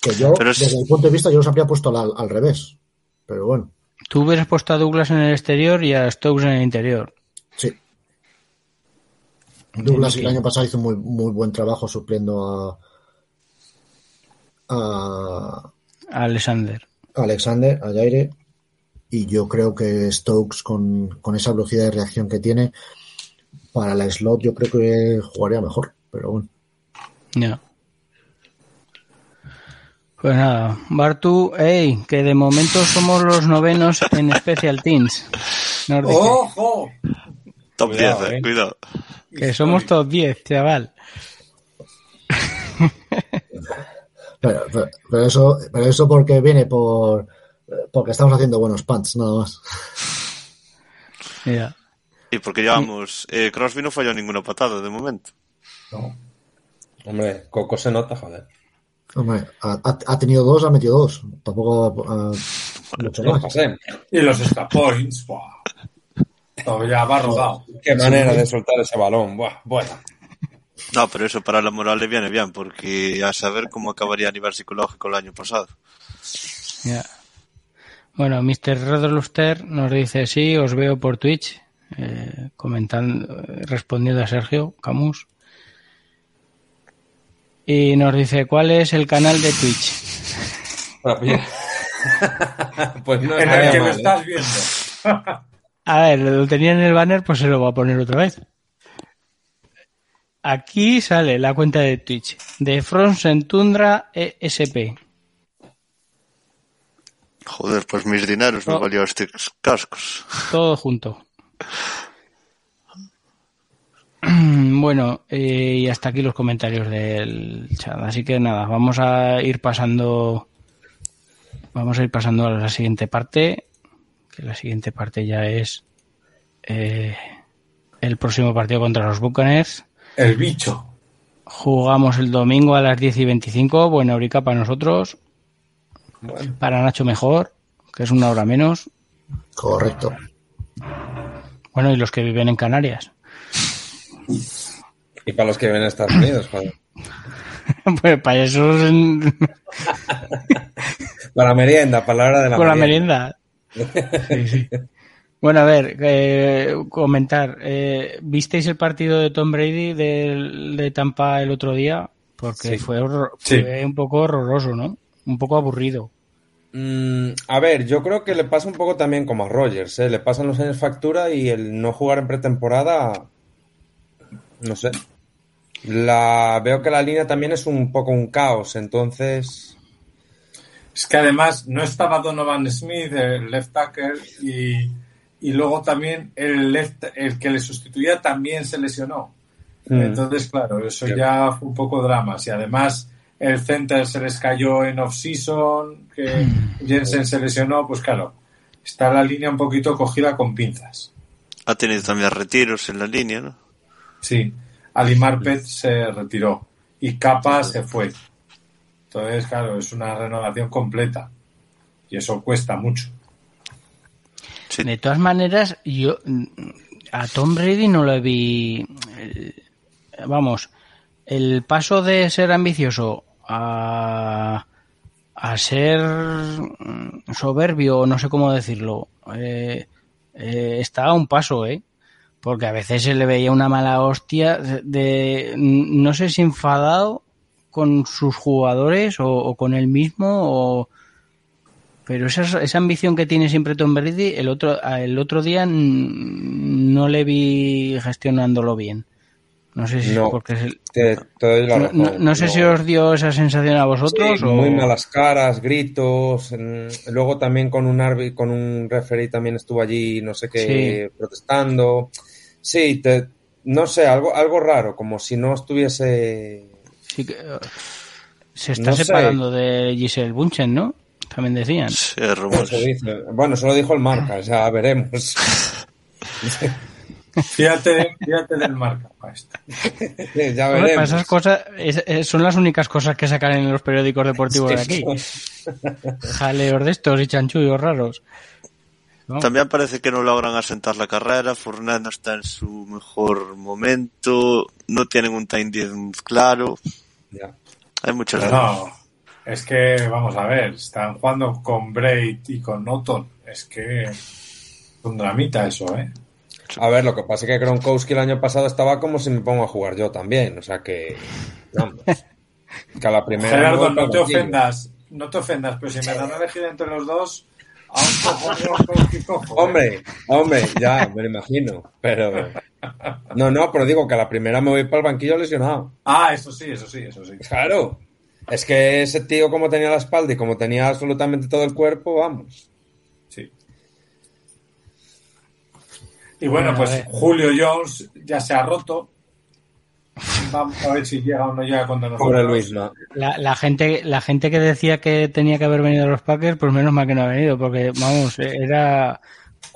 Que yo, desde mi punto de vista, yo los habría puesto al, al, revés. Pero bueno. Tú hubieras puesto a Douglas en el exterior y a Stokes en el interior. Sí. Douglas el año pasado hizo muy, muy buen trabajo supliendo a, a, Alexander. Alexander, a Jaire. Y yo creo que Stokes, con, con, esa velocidad de reacción que tiene, para la slot, yo creo que jugaría mejor. Pero bueno. Ya. Pues nada, Bartu, hey, que de momento somos los novenos en Special Teams. ¡Ojo! Top 10, eh, cuidado. Que somos top 10, chaval. Pero, pero, eso, pero eso porque viene por porque estamos haciendo buenos pants, nada más. Yeah. Y porque llevamos. Eh, Crosby no falló ninguna patada de momento. No. Hombre, Coco se nota, joder. Hombre, ha, ha, tenido dos, ha metido dos. Tampoco ha, mucho más. Y los extra points, ya va rodado. Qué manera de soltar ese balón. Buah, bueno. No, pero eso para la moral le viene bien, porque a saber cómo acabaría a nivel psicológico el año pasado. Yeah. Bueno, Mr. Redluster nos dice, sí, os veo por Twitch, eh, comentando, respondiendo a Sergio Camus. Y nos dice, ¿cuál es el canal de Twitch? pues no en el que lo estás viendo. A ver, lo tenía en el banner, pues se lo voy a poner otra vez. Aquí sale la cuenta de Twitch de Frozen Tundra ESP. Joder, pues mis dineros me valió estos cascos. Todo junto. Bueno, eh, y hasta aquí los comentarios del chat. Así que nada, vamos a ir pasando. Vamos a ir pasando a la siguiente parte. Que la siguiente parte ya es eh, el próximo partido contra los Buccaneers. El bicho. Jugamos el domingo a las 10 y 25. Buena horica para nosotros. Para Nacho mejor, que es una hora menos. Correcto. Bueno, y los que viven en Canarias. Y para los que viven en Estados Unidos, pues para eso. merienda, para la hora de la Con merienda. la merienda. Sí, sí. Bueno, a ver, eh, comentar. Eh, ¿Visteis el partido de Tom Brady de, de Tampa el otro día? Porque fue, fue un poco horroroso, ¿no? Un poco aburrido. Mm, a ver, yo creo que le pasa un poco también como a Rogers, ¿eh? Le pasan los años factura y el no jugar en pretemporada, no sé. La, veo que la línea también es un poco un caos, entonces... Es que además no estaba Donovan Smith, el left tackle, y y luego también el, el que le sustituía también se lesionó. Mm. Entonces, claro, eso ya fue un poco drama. Y además el center se les cayó en off-season, que mm. Jensen se lesionó, pues claro, está la línea un poquito cogida con pinzas. Ha tenido también retiros en la línea, ¿no? Sí, Ali Marpet se retiró y Capa se fue. Entonces, claro, es una renovación completa y eso cuesta mucho. De todas maneras, yo a Tom Brady no lo vi. Vamos, el paso de ser ambicioso a, a ser soberbio, no sé cómo decirlo, eh, eh, está a un paso, ¿eh? Porque a veces se le veía una mala hostia de, no sé si enfadado con sus jugadores o, o con él mismo o pero esa, esa ambición que tiene siempre Tom Brady, el otro, el otro día no le vi gestionándolo bien. No sé si porque no, sé si os dio esa sensación a vosotros. o... Muy malas caras, gritos. Luego también con un árbitro, con un referee también estuvo allí, no sé qué, protestando. Sí, no sé, algo, algo raro, como si no estuviese. Sí que, uh, se está separando de Giselle Bunchen, ¿no? También decían. bueno, se lo dijo el marca, ya veremos. Fíjate, fíjate del marca. ya veremos. esas cosas son las únicas cosas que sacan en los periódicos deportivos de aquí. Jaleos de estos y chanchullos raros. También parece que no logran asentar la carrera. Fournette no está en su mejor momento. No tienen un time 10 claro. Hay muchas No, es que, vamos a ver, están jugando con Braid y con Norton. Es que es un dramita eso, ¿eh? A ver, lo que pasa es que Gronkowski el año pasado estaba como si me pongo a jugar yo también. O sea que. que a la primera. Gerardo, no te ofendas. No te ofendas, pero si me dan a elegir entre los dos. hombre, hombre, ya, me lo imagino. Pero. No, no, pero digo que a la primera me voy para el banquillo lesionado. Ah, eso sí, eso sí, eso sí. Claro. Es que ese tío, como tenía la espalda y como tenía absolutamente todo el cuerpo, vamos. Y bueno, pues Julio Jones ya se ha roto. Vamos a ver si llega o no llega cuando nos Pobre Luis, no. La, gente, la gente que decía que tenía que haber venido a los Packers, pues menos mal que no ha venido, porque vamos, era,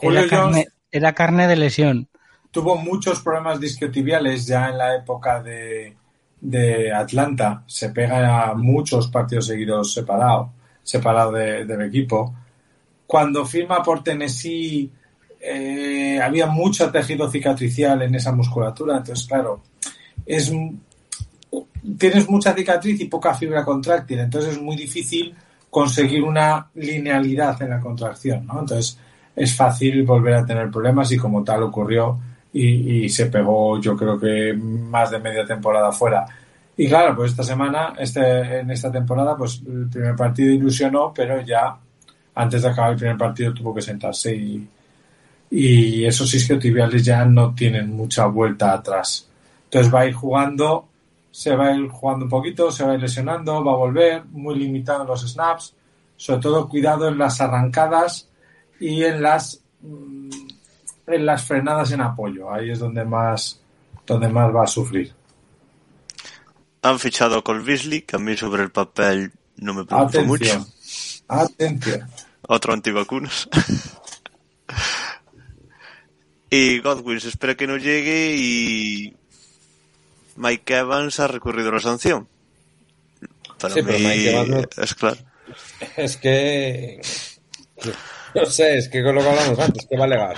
era, carne, era carne de lesión. Tuvo muchos problemas discotibiales ya en la época de, de Atlanta. Se pega a muchos partidos seguidos separado, separado de, del equipo. Cuando firma por Tennessee eh, había mucho tejido cicatricial en esa musculatura, entonces claro, es tienes mucha cicatriz y poca fibra contráctil, entonces es muy difícil conseguir una linealidad en la contracción, ¿no? Entonces es fácil volver a tener problemas y como tal ocurrió y, se pegó yo creo que más de media temporada fuera. Y claro, pues esta semana, este, en esta temporada, pues el primer partido ilusionó, pero ya antes de acabar el primer partido tuvo que sentarse y, esos isquiotibiales ya no tienen mucha vuelta atrás. Entonces va a ir jugando, se va a ir jugando un poquito, se va a ir lesionando, va a volver, muy limitado en los snaps, sobre todo cuidado en las arrancadas y en las mm, en las frenadas en apoyo. Ahí es donde más donde más va a sufrir. Han fichado a Cole Beasley, que a mí sobre el papel no me preocupa mucho. Atención. Otro antivacunas. Y Godwin se espera que no llegue y Mike Evans ha recurrido la sanción. Para mí es claro. Es que no sé, es que con lo que hablamos antes, que va legal.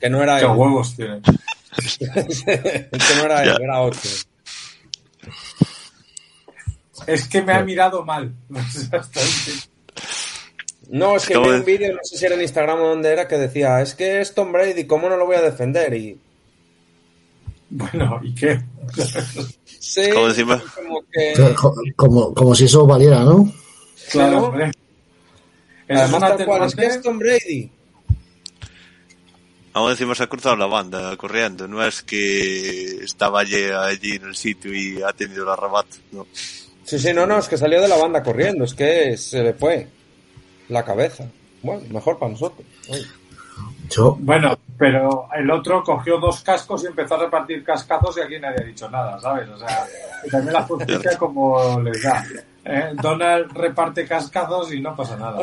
Que no era ¿Qué huevos tiene? que no era él, era otro. Es que me ha mirado mal. No, es que vi un vídeo, no sé si era en Instagram o donde era, que decía, es que es Tom Brady, ¿cómo no lo voy a defender? Y... Bueno, ¿y qué? sí, como, que... como, como, si eso valiera, ¿no? Claro, Además, tal cual, es que es Tom Brady. Aún encima se ha cruzado la banda corriendo, no es que estaba allí, allí en el sitio y ha tenido la rabat, no. Sí, sí, no, no, es que salió de la banda corriendo, es que se le fue la cabeza. Bueno, mejor para nosotros. Bueno, pero el otro cogió dos cascos y empezó a repartir cascazos y aquí nadie ha dicho nada, ¿sabes? O sea, también la justicia como les da. ¿eh? Donald reparte cascazos y no pasa nada.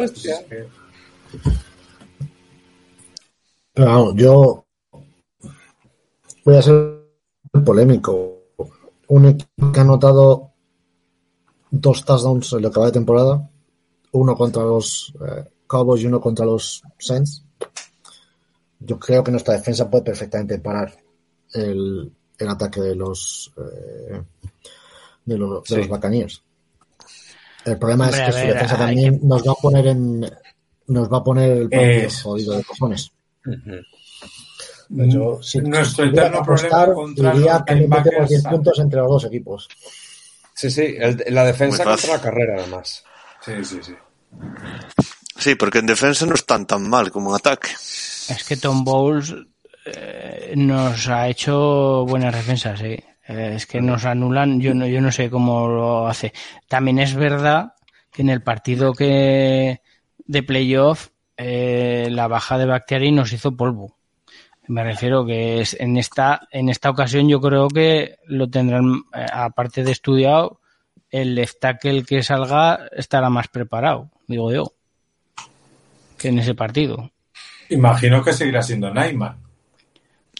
Pero yo voy a ser polémico. Un equipo que ha anotado dos touchdowns en lo que va de temporada uno contra los eh, Cowboys y uno contra los Saints. Yo creo que nuestra defensa puede perfectamente parar el, el ataque de los eh, de, los, de los Buccaneers. El problema es que su defensa también nos va a poner en nos va a poner el partido jodido de cojones. Yo, si Nuestro eterno problema contra diría que metemos 10 puntos entre los dos equipos. Sí, sí, el, la defensa contra la carrera además. Sí, sí, sí. Sí, porque en defensa no están tan mal como en ataque. Es que Tom Bowles eh, nos ha hecho buenas defensas, sí. Eh, es que nos anulan, yo no, yo no sé cómo lo hace. También es verdad que en el partido que de playoff eh, la baja de Bactiari nos hizo polvo. Me refiero que es, en esta en esta ocasión yo creo que lo tendrán eh, aparte de estudiado el left tackle que salga estará más preparado, digo yo, que en ese partido. Imagino que seguirá siendo Neyman.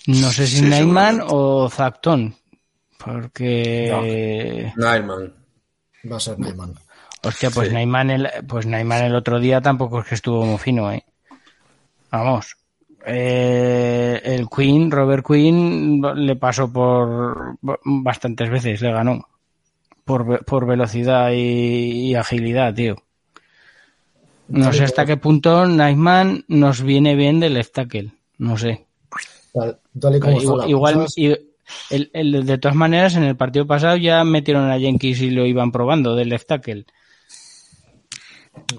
No sé si sí, o Zacton, porque... No. Va a ser Neyman. Hostia, pues, sí. el, pues el otro día tampoco es que estuvo muy fino, ¿eh? Vamos. Eh, el Queen, Robert Queen, le pasó por bastantes veces, le ganó. Por, por velocidad y, y agilidad, tío. No sé hasta qué punto Nightman nos viene bien del left tackle. No sé. Como igual, igual el, el, de todas maneras, en el partido pasado ya metieron a Jenkins y lo iban probando del left tackle.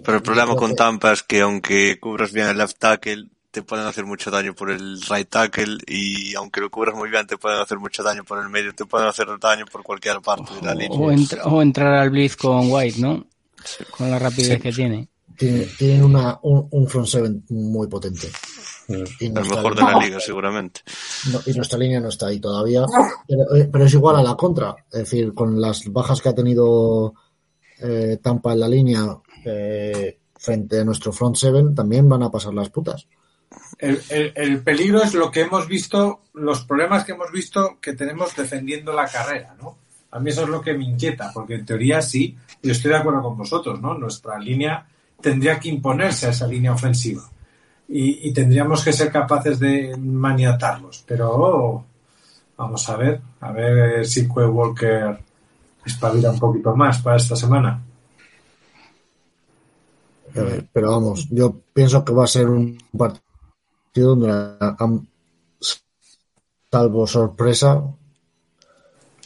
Pero el problema con Tampa es que aunque cubras bien el left tackle, te pueden hacer mucho daño por el right tackle y aunque lo cubras muy bien, te pueden hacer mucho daño por el medio, te pueden hacer daño por cualquier parte de la línea. O, entra, o entrar al blitz con White, ¿no? Sí. Con la rapidez sí. que tiene. Tienen una, un, un, front seven muy potente. Y el mejor de la liga, seguramente. No, y nuestra línea no está ahí todavía. Pero, eh, pero, es igual a la contra. Es decir, con las bajas que ha tenido eh, Tampa en la línea eh, frente a nuestro front seven, también van a pasar las putas. El, el, el, peligro es lo que hemos visto, los problemas que hemos visto que tenemos defendiendo la carrera, ¿no? A mí eso es lo que me inquieta, porque en teoría sí, yo estoy de acuerdo con vosotros, ¿no? Nuestra línea tendría que imponerse a esa línea ofensiva y, tendríamos que ser capaces de maniatarlos. Pero vamos a ver, a ver si Quay Walker espabila un poquito más para esta semana. Eh, pero vamos, yo pienso que va a ser un partido donde, salvo sorpresa,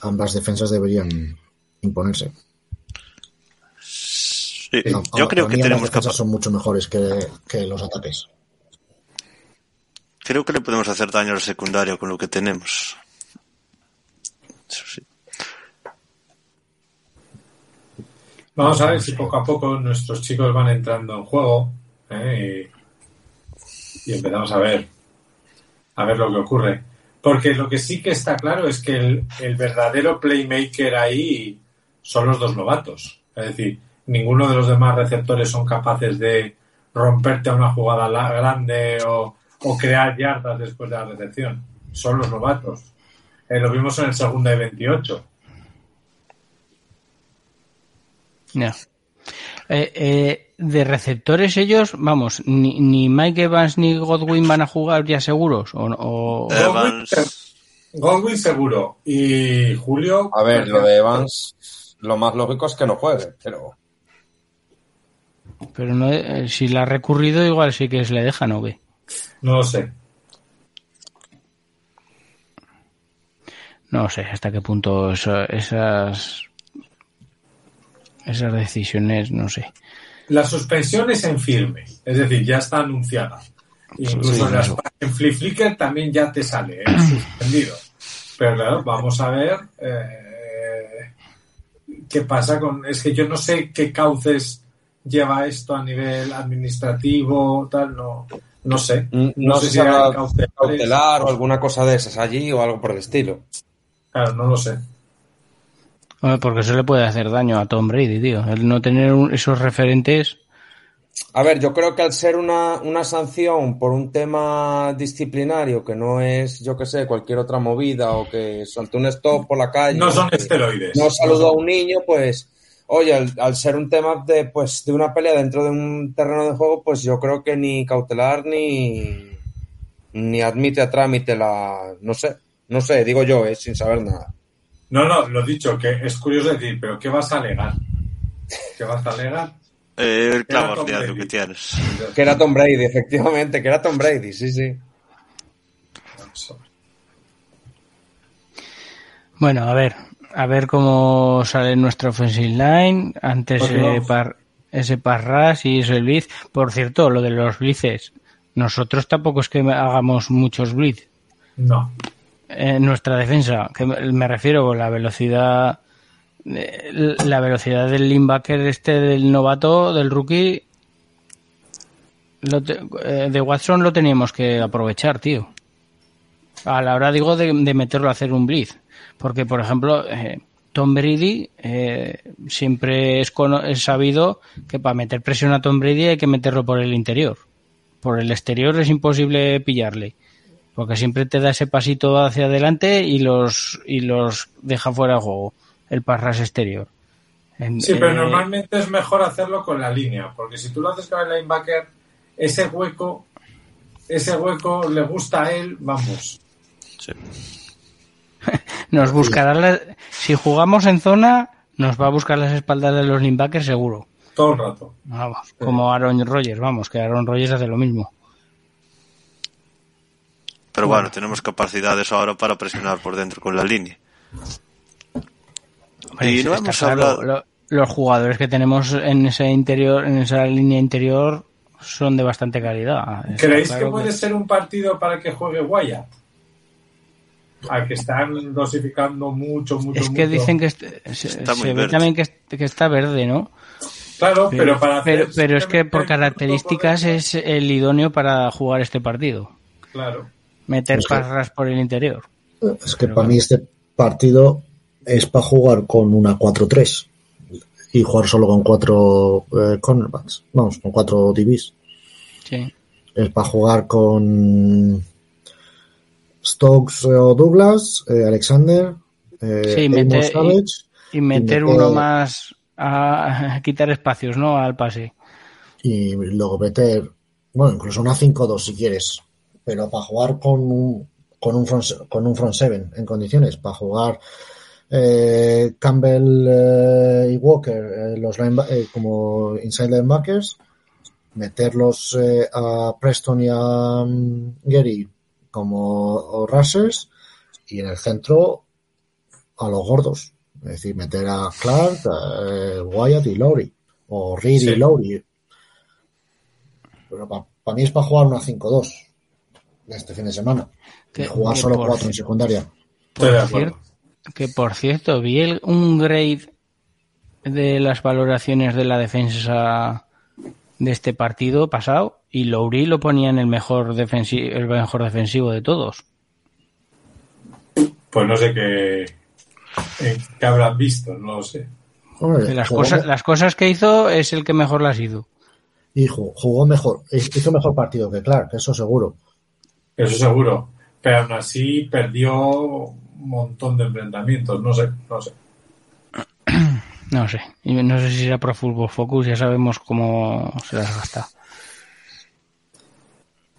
ambas defensas deberían imponerse. Sí, no, yo creo que tenemos que son mucho mejores que, que, los ataques. Creo que le podemos hacer daño al secundario con lo que tenemos. Eso sí. Vamos a ver si poco a poco nuestros chicos van entrando en juego ¿eh? y, y, empezamos a ver a ver lo que ocurre. Porque lo que sí que está claro es que el, el verdadero playmaker ahí son los dos novatos. Es decir, ninguno de los demás receptores son capaces de romperte a una jugada grande o, o crear yardas después de la recepción. Son los novatos. Eh, lo vimos en el segundo de 28. Yeah. Eh, eh, de receptores ellos, vamos, ni, ni, Mike Evans ni Godwin van a jugar ya seguros. O, o... Evans. Godwin seguro. Y Julio. A ver, lo de Evans, lo más lógico es que no juegue, pero. Pero no, eh, si la ha recurrido, igual sí que se le deja, ¿no ve? No lo sé. No sé hasta qué punto eso, esas esas decisiones, no sé. La suspensión es en firme, es decir, ya está anunciada. Incluso sí, en, las, en Flip Flickr también ya te sale, ¿eh? suspendido. Pero claro, vamos a ver eh, qué pasa con. Es que yo no sé qué cauces lleva esto a nivel administrativo, tal, no, no sé. No, no sé si hay cautelar o alguna cosa de esas allí o algo por el estilo. Claro, no lo sé. Porque eso le puede hacer daño a Tom Brady, tío. El no tener un, esos referentes. A ver, yo creo que al ser una, una sanción por un tema disciplinario que no es, yo que sé, cualquier otra movida o que saltó un stop por la calle. No son esteroides. No saludó a un niño, pues, oye, al, al, ser un tema de, pues, de una pelea dentro de un terreno de juego, pues yo creo que ni cautelar ni, ni admite a trámite la, no sé, no sé, digo yo, eh, sin saber nada. No, no, lo dicho, que es curioso decir, pero ¿qué vas a alegar? ¿Qué vas a alegar? Eh, el clavo de que tienes. Que era Tom Brady, efectivamente, que era Tom Brady, sí, sí. Bueno, a ver, a ver cómo sale nuestra offensive line. Antes eh, par, ese parras y ese blitz. Por cierto, lo de los blitzes. Nosotros tampoco es que hagamos muchos blitz. No. En nuestra defensa, que me refiero a la velocidad eh, la velocidad del linebacker este del novato, del rookie, eh, de Watson lo teníamos que aprovechar, tío. A la hora, digo, de, meterlo a hacer un blitz. Porque, por ejemplo, eh, Tom Brady siempre es, es sabido que para meter presión a Tom Brady hay que meterlo por el interior. Por el exterior es imposible pillarle. Porque siempre te da ese pasito hacia adelante y los, y los deja fuera de juego el parras exterior. sí, pero eh, normalmente es mejor hacerlo con la línea, porque si tú lo haces con el linebacker, ese hueco, ese hueco le gusta a él, vamos. nos buscará, si jugamos en zona, nos va a buscar las espaldas de los linebackers seguro. Todo el rato. Vamos, como Aaron Rodgers, vamos, que Aaron Rodgers hace lo mismo. Pero bueno, tenemos capacidades ahora para presionar por dentro con la línea y no hemos hablado... los jugadores que tenemos en ese interior, en esa línea interior, son de bastante calidad. ¿Creéis que puede ser un partido para que juegue Wyatt? Al que están dosificando mucho, mucho. Es que dicen que se, ve también que, está verde, ¿no? Claro, pero, para pero, pero es que por características es el idóneo para jugar este partido. Claro. Meter parras por el interior. Es que para mí este partido es para jugar con una 4-3 y jugar solo con cuatro eh, cornerbacks, vamos, con cuatro DBs. Sí. Es para jugar con Stokes o Douglas, eh, Alexander, eh, sí, meter, y, meter uno más a, quitar espacios, ¿no? Al pase. Y luego meter, bueno, incluso una 5-2 si quieres, pero para jugar con un, con un front, con un front seven en condiciones, para jugar eh, Campbell eh, y Walker eh, los como inside linebackers, meterlos a Preston y a um, Gary como rushers y en el centro a los gordos. Es decir, meter a Clark, Wyatt y Lowry. O Reed y Lowry. Pero para mí es para jugar una 5-2 este fin de semana. Y jugar solo 4 en secundaria. Que por cierto, vi un grade de las valoraciones de la defensa de este partido pasado y Lowry lo ponía en el mejor, defensivo, el mejor defensivo de todos. Pues no sé qué, qué habrán visto, no lo sé. las, cosas, las cosas que hizo es el que mejor las hizo. Hijo, jugó mejor, hizo mejor partido que Clark, eso seguro. Eso seguro, pero aún así perdió un montón de enfrentamientos, no sé, no sé. No sé, no sé si será Pro Football Focus, ya sabemos cómo se las gasta.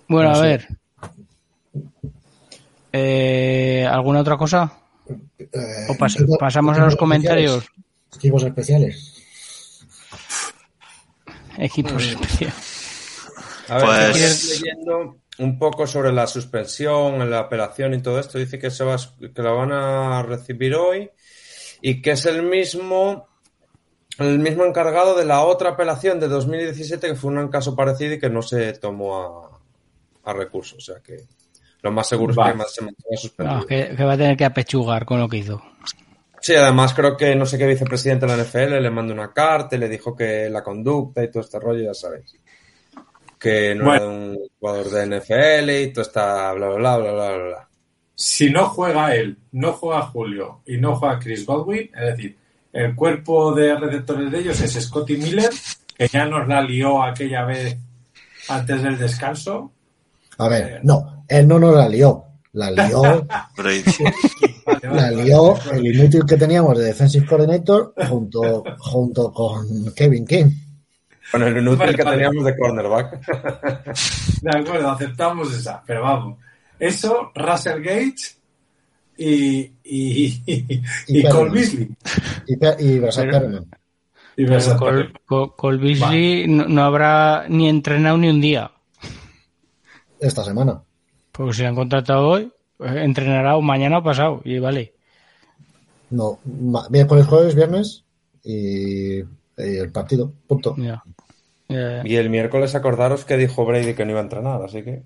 Bueno, a ver. Eh, ¿Alguna otra cosa? Eh, ¿O pasamos a los comentarios? Equipos especiales. Equipos especiales. A ver, pues... leyendo un poco sobre la suspensión, la apelación y todo esto. Dice que, se va, que la van a recibir hoy y que es el mismo, el mismo encargado de la otra apelación de 2017 que fue un caso parecido y que no se tomó a, a recurso. O sea que lo más seguro es que se mantenga suspendido. que, va a tener que apechugar con lo que hizo. Sí, además creo que no sé qué vicepresidente de la NFL le mandó una carta y le dijo que la conducta y todo este rollo, ya sabéis que no era un jugador de NFL y todo está bla, bla, bla, bla, bla, Si no juega él, no juega Julio y no juega Chris Godwin, es decir, el cuerpo de receptores de ellos es Scotty Miller, que ya nos la lió aquella vez antes del descanso. A ver, no, él no nos la lió. La lió, la lió el inútil que teníamos de Defensive Coordinator junto, junto con Kevin King. Con el inútil que teníamos de cornerback. De acuerdo, aceptamos esa, pero vamos. Eso, Russell Gage y, y, y, y, Cole Beasley. Y, y Beasley no, habrá ni entrenado ni un día. Esta semana. Porque si han contratado hoy, pues entrenará mañana o pasado, y vale. No, miércoles, jueves, viernes y, el partido, punto. Y el miércoles acordaros que dijo Brady que no iba a entrenar, así que.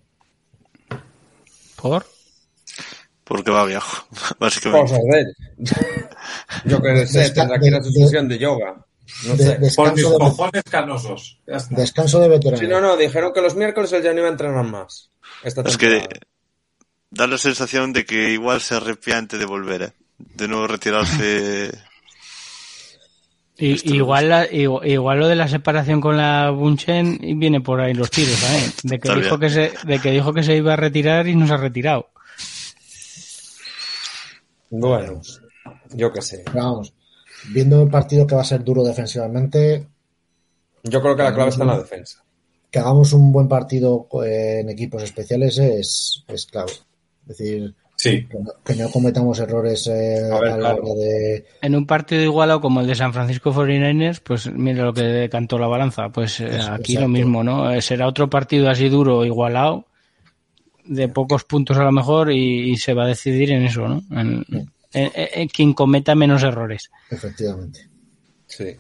¿Por? Porque va viejo, básicamente. Cosas de él. Yo que sé, tendrá que ir a su sesión de yoga. No de, sé. Por mis de, cojones canosos. Ya está. descanso de veterano. Sí, no, no, dijeron que los miércoles él ya no iba a entrenar más. Esta Es temporada. que da la sensación de que igual se arrepiente de volver, ¿eh? De no retirarse. Y, igual, la- igual, igual lo de la separación con la Bunchen viene por ahí los tiros también. De que, dijo que, se, de que dijo que se iba a retirar y no se ha retirado. Bueno, yo qué sé. Vamos, viendo el partido que va a ser duro defensivamente, Yo creo que la clave está en la defensa. que hagamos un buen partido eh, en equipos especiales es, es clave. Es decir, Sí. que no, que no cometamos errores eh, A ver, a la claro. hora de... En un partido igualado como el de San Francisco 49ers, pues mira lo que decantó la balanza. Pues eh, aquí exacto. lo mismo, ¿no? Eh, Será otro partido así duro, igualado, de pocos puntos a lo mejor, y, y se va a decidir en eso, ¿no? En, en- en- en quien cometa menos errores. Efectivamente. Sí.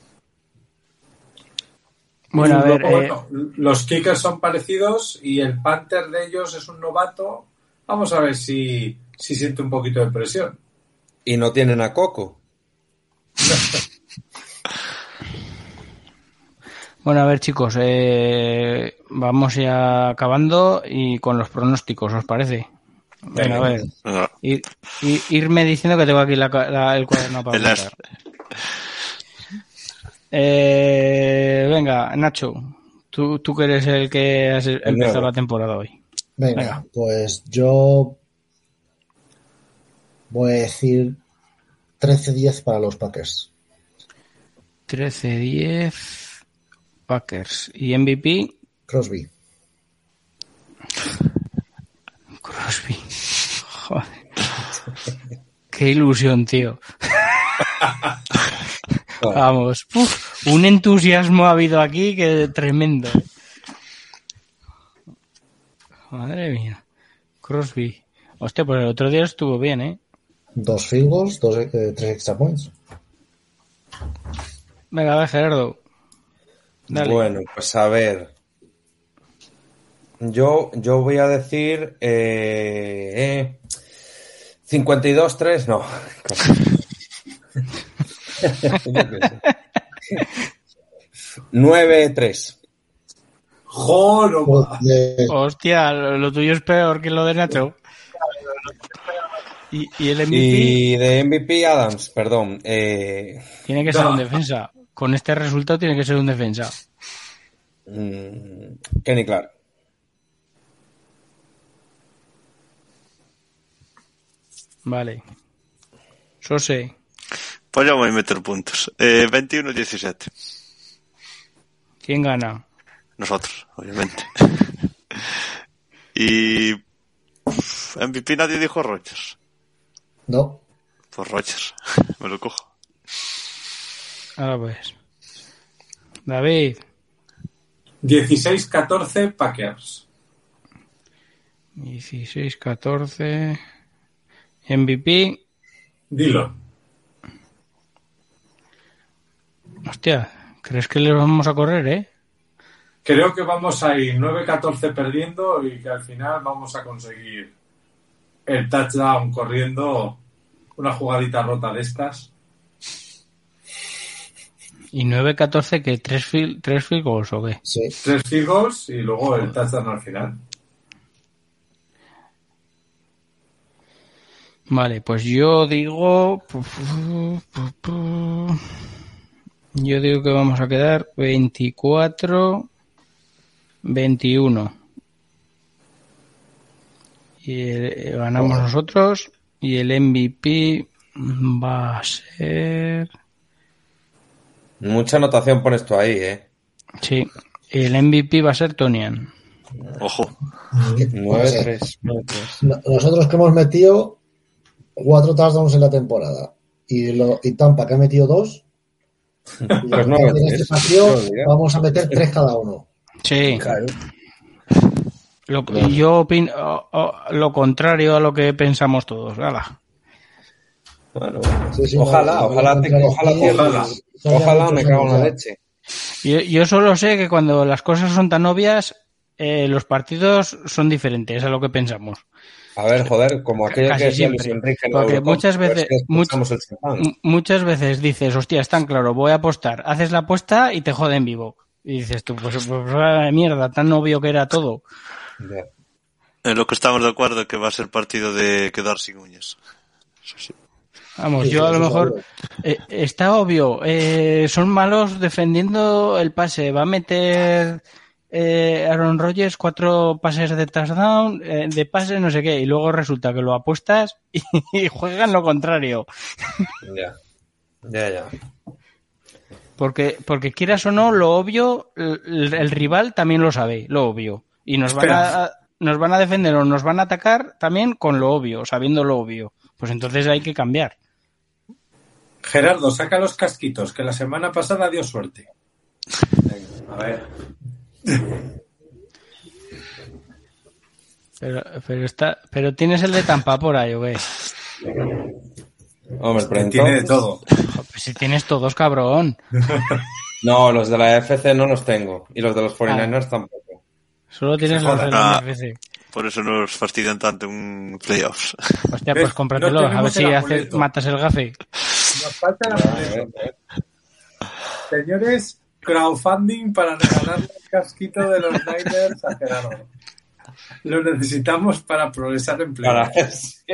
Bueno, a ver, eh, los kickers son parecidos y el Panther de ellos es un novato. Vamos a ver si, si siente un poquito de presión. Y no tienen a Coco. Bueno, a ver chicos, eh, vamos ya acabando y con los pronósticos, ¿os parece? Venga, a ver, ir, ir- irme diciendo que tengo aquí la la- el cuaderno para el as- apuntar. Eh, venga, Nacho, tú, tú que eres el que has empezado la temporada hoy. Venga, Venga. pues yo voy a decir 13-10 para los Packers. 13-10 Packers y MVP Crosby. Crosby. Joder. Qué ilusión, tío. Vamos, uf, un entusiasmo ha habido aquí que tremendo. Madre mía. Crosby. Hostia, pues el otro día estuvo bien, ¿eh? Dos field goals, dos, eh, tres extra points. Venga, a ver, Gerardo. Dale. Bueno, pues a ver. Yo, yo voy a decir eh, eh, 52-3, no. Yo qué sé. 9-3. ¡Joro! Joder, Hostia, lo tuyo es peor que lo de Nacho. Y, y el MVP Y de MVP Adams, perdón. Eh, tiene que ser un defensa. Con este resultado tiene que ser un defensa. mm, Kenny Clark. Vale. Sose. Pues ya voy a meter puntos. Eh, 21-17. ¿Quién gana? Nosotros, obviamente. y. MVP nadie dijo Rogers. No, Pues Rogers. Me lo cojo. Ahora pues. David. 16-14 Packers. 16-14. MVP. Dilo. Hostia, ¿crees que le vamos a correr, eh? Creo que vamos a ir 9-14 perdiendo y que al final vamos a conseguir el touchdown corriendo una jugadita rota de estas. ¿Y 9-14 que ¿Tres, fil ¿Tres field goals o qué? sí. Tres field goals y luego el touchdown al final. Vale, pues yo digo... Yo digo que vamos a quedar 24... 21. Y el- ganamos nosotros. Y el MVP va a ser... Mucha anotación pones tú ahí, ¿eh? Sí, el MVP va a ser Tonian. Ojo. 9-3. No- Nosotros que hemos metido cuatro touchdowns en la temporada y, lo, y Tampa que ha metido dos, Pues este partido No vamos a meter tres cada uno. Sí. Claro. Lo, y yo opino lo contrario a lo que pensamos todos. Hala. Bueno, Sí, sí, ojalá, no, ojalá, no, te- no, ojalá, ojalá. Ojalá me cago en la leche. Yo, yo solo sé que cuando las cosas son tan obvias, eh, los partidos son diferentes a lo que pensamos. A ver, joder, como aquello que decía Luis Enrique. Porque muchas veces, muchas veces dices, hostia, es tan claro, voy a apostar. Haces la apuesta y te joden vivo. Y dices tú, pues, pues, pues mierda, tan obvio que era todo. En lo que estamos de acuerdo que va a ser partido de quedar sin uñas. Vamos, yo a lo mejor eh, está obvio, eh, son malos defendiendo el pase, va a meter eh, Aaron Rodgers cuatro pases de touchdown, eh, de pase no sé qué, y luego resulta que lo apuestas y, juegan lo contrario. Ya, ya, ya. Porque, porque quieras o no, lo obvio, el, rival también lo sabe, lo obvio. Y nos van, a, nos van a defender o nos van a atacar también con lo obvio, sabiendo lo obvio. Pues entonces hay que cambiar. Gerardo, saca los casquitos, que la semana pasada dio suerte. a ver. Pero, pero, está, pero tienes el de Tampa por ahí, ¿o qué? Hombre, pero Tiene de todo. Pues si tienes todos, cabrón. No, los de la FC no los tengo. Y los de los 49ers ah. tampoco. Solo tienes los de la FC. Por eso nos fastidian tanto un playoffs. Hostia, pues cómpratelo, a ver si matas el gafe. Nos falta la Señores, crowdfunding para regalarle el casquito de los Niners a Gerardo. Lo necesitamos para progresar en playoffs.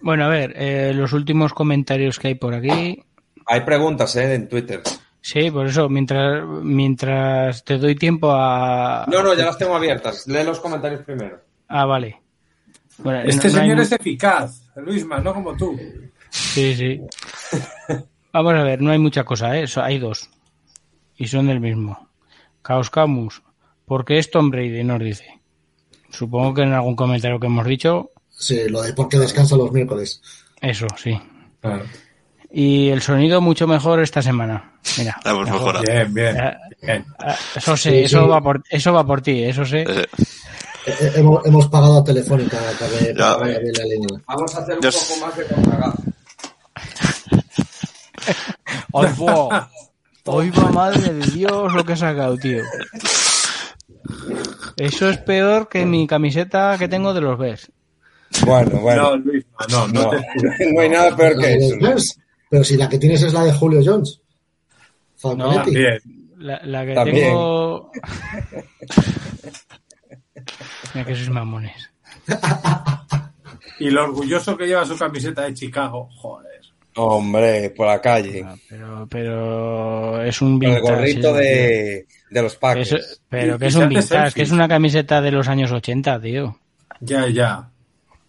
Bueno, a ver, eh, los últimos comentarios que hay por aquí. Hay preguntas, ¿eh? En Twitter. Sí, por eso, mientras, mientras te doy tiempo a... No, no, ya las tengo abiertas. Lee los comentarios primero. Ah, vale. este señor es eficaz, Luisma, no como tú. Sí, sí. Vamos a ver, no hay mucha cosa, ¿eh? Hay dos. Y son del mismo. Caos Camus. ¿Por qué es Tom Brady? Nos dice. Supongo que en algún comentario que hemos dicho. Sí, lo de por qué descansa los miércoles. Eso, sí. Y el sonido mucho mejor esta semana. Mira. Hemos mejorado. Bien, bien. Eso sé, eso, Va por, eso va por ti, eso sé. Eh, hemos, hemos, pagado a Telefónica para la línea. Vamos a hacer un poco más de contragazo. Hoy va, madre de Dios, lo que ha sacado, tío. Eso es peor que mi camiseta que tengo de los Bears. Bueno, bueno. No, Luis, no, no, no, hay nada peor que eso. Pero si la que tienes es la de Julio Jones. No, la, la, que tengo. Mira que sois mamones. y lo orgulloso que lleva su camiseta de Chicago, joder. Hombre, por la calle. Ah, pero, pero es un vintage. El gorrito de, de, los Packers. pero que es un vintage, que es una camiseta de los años 80, tío. Ya, ya.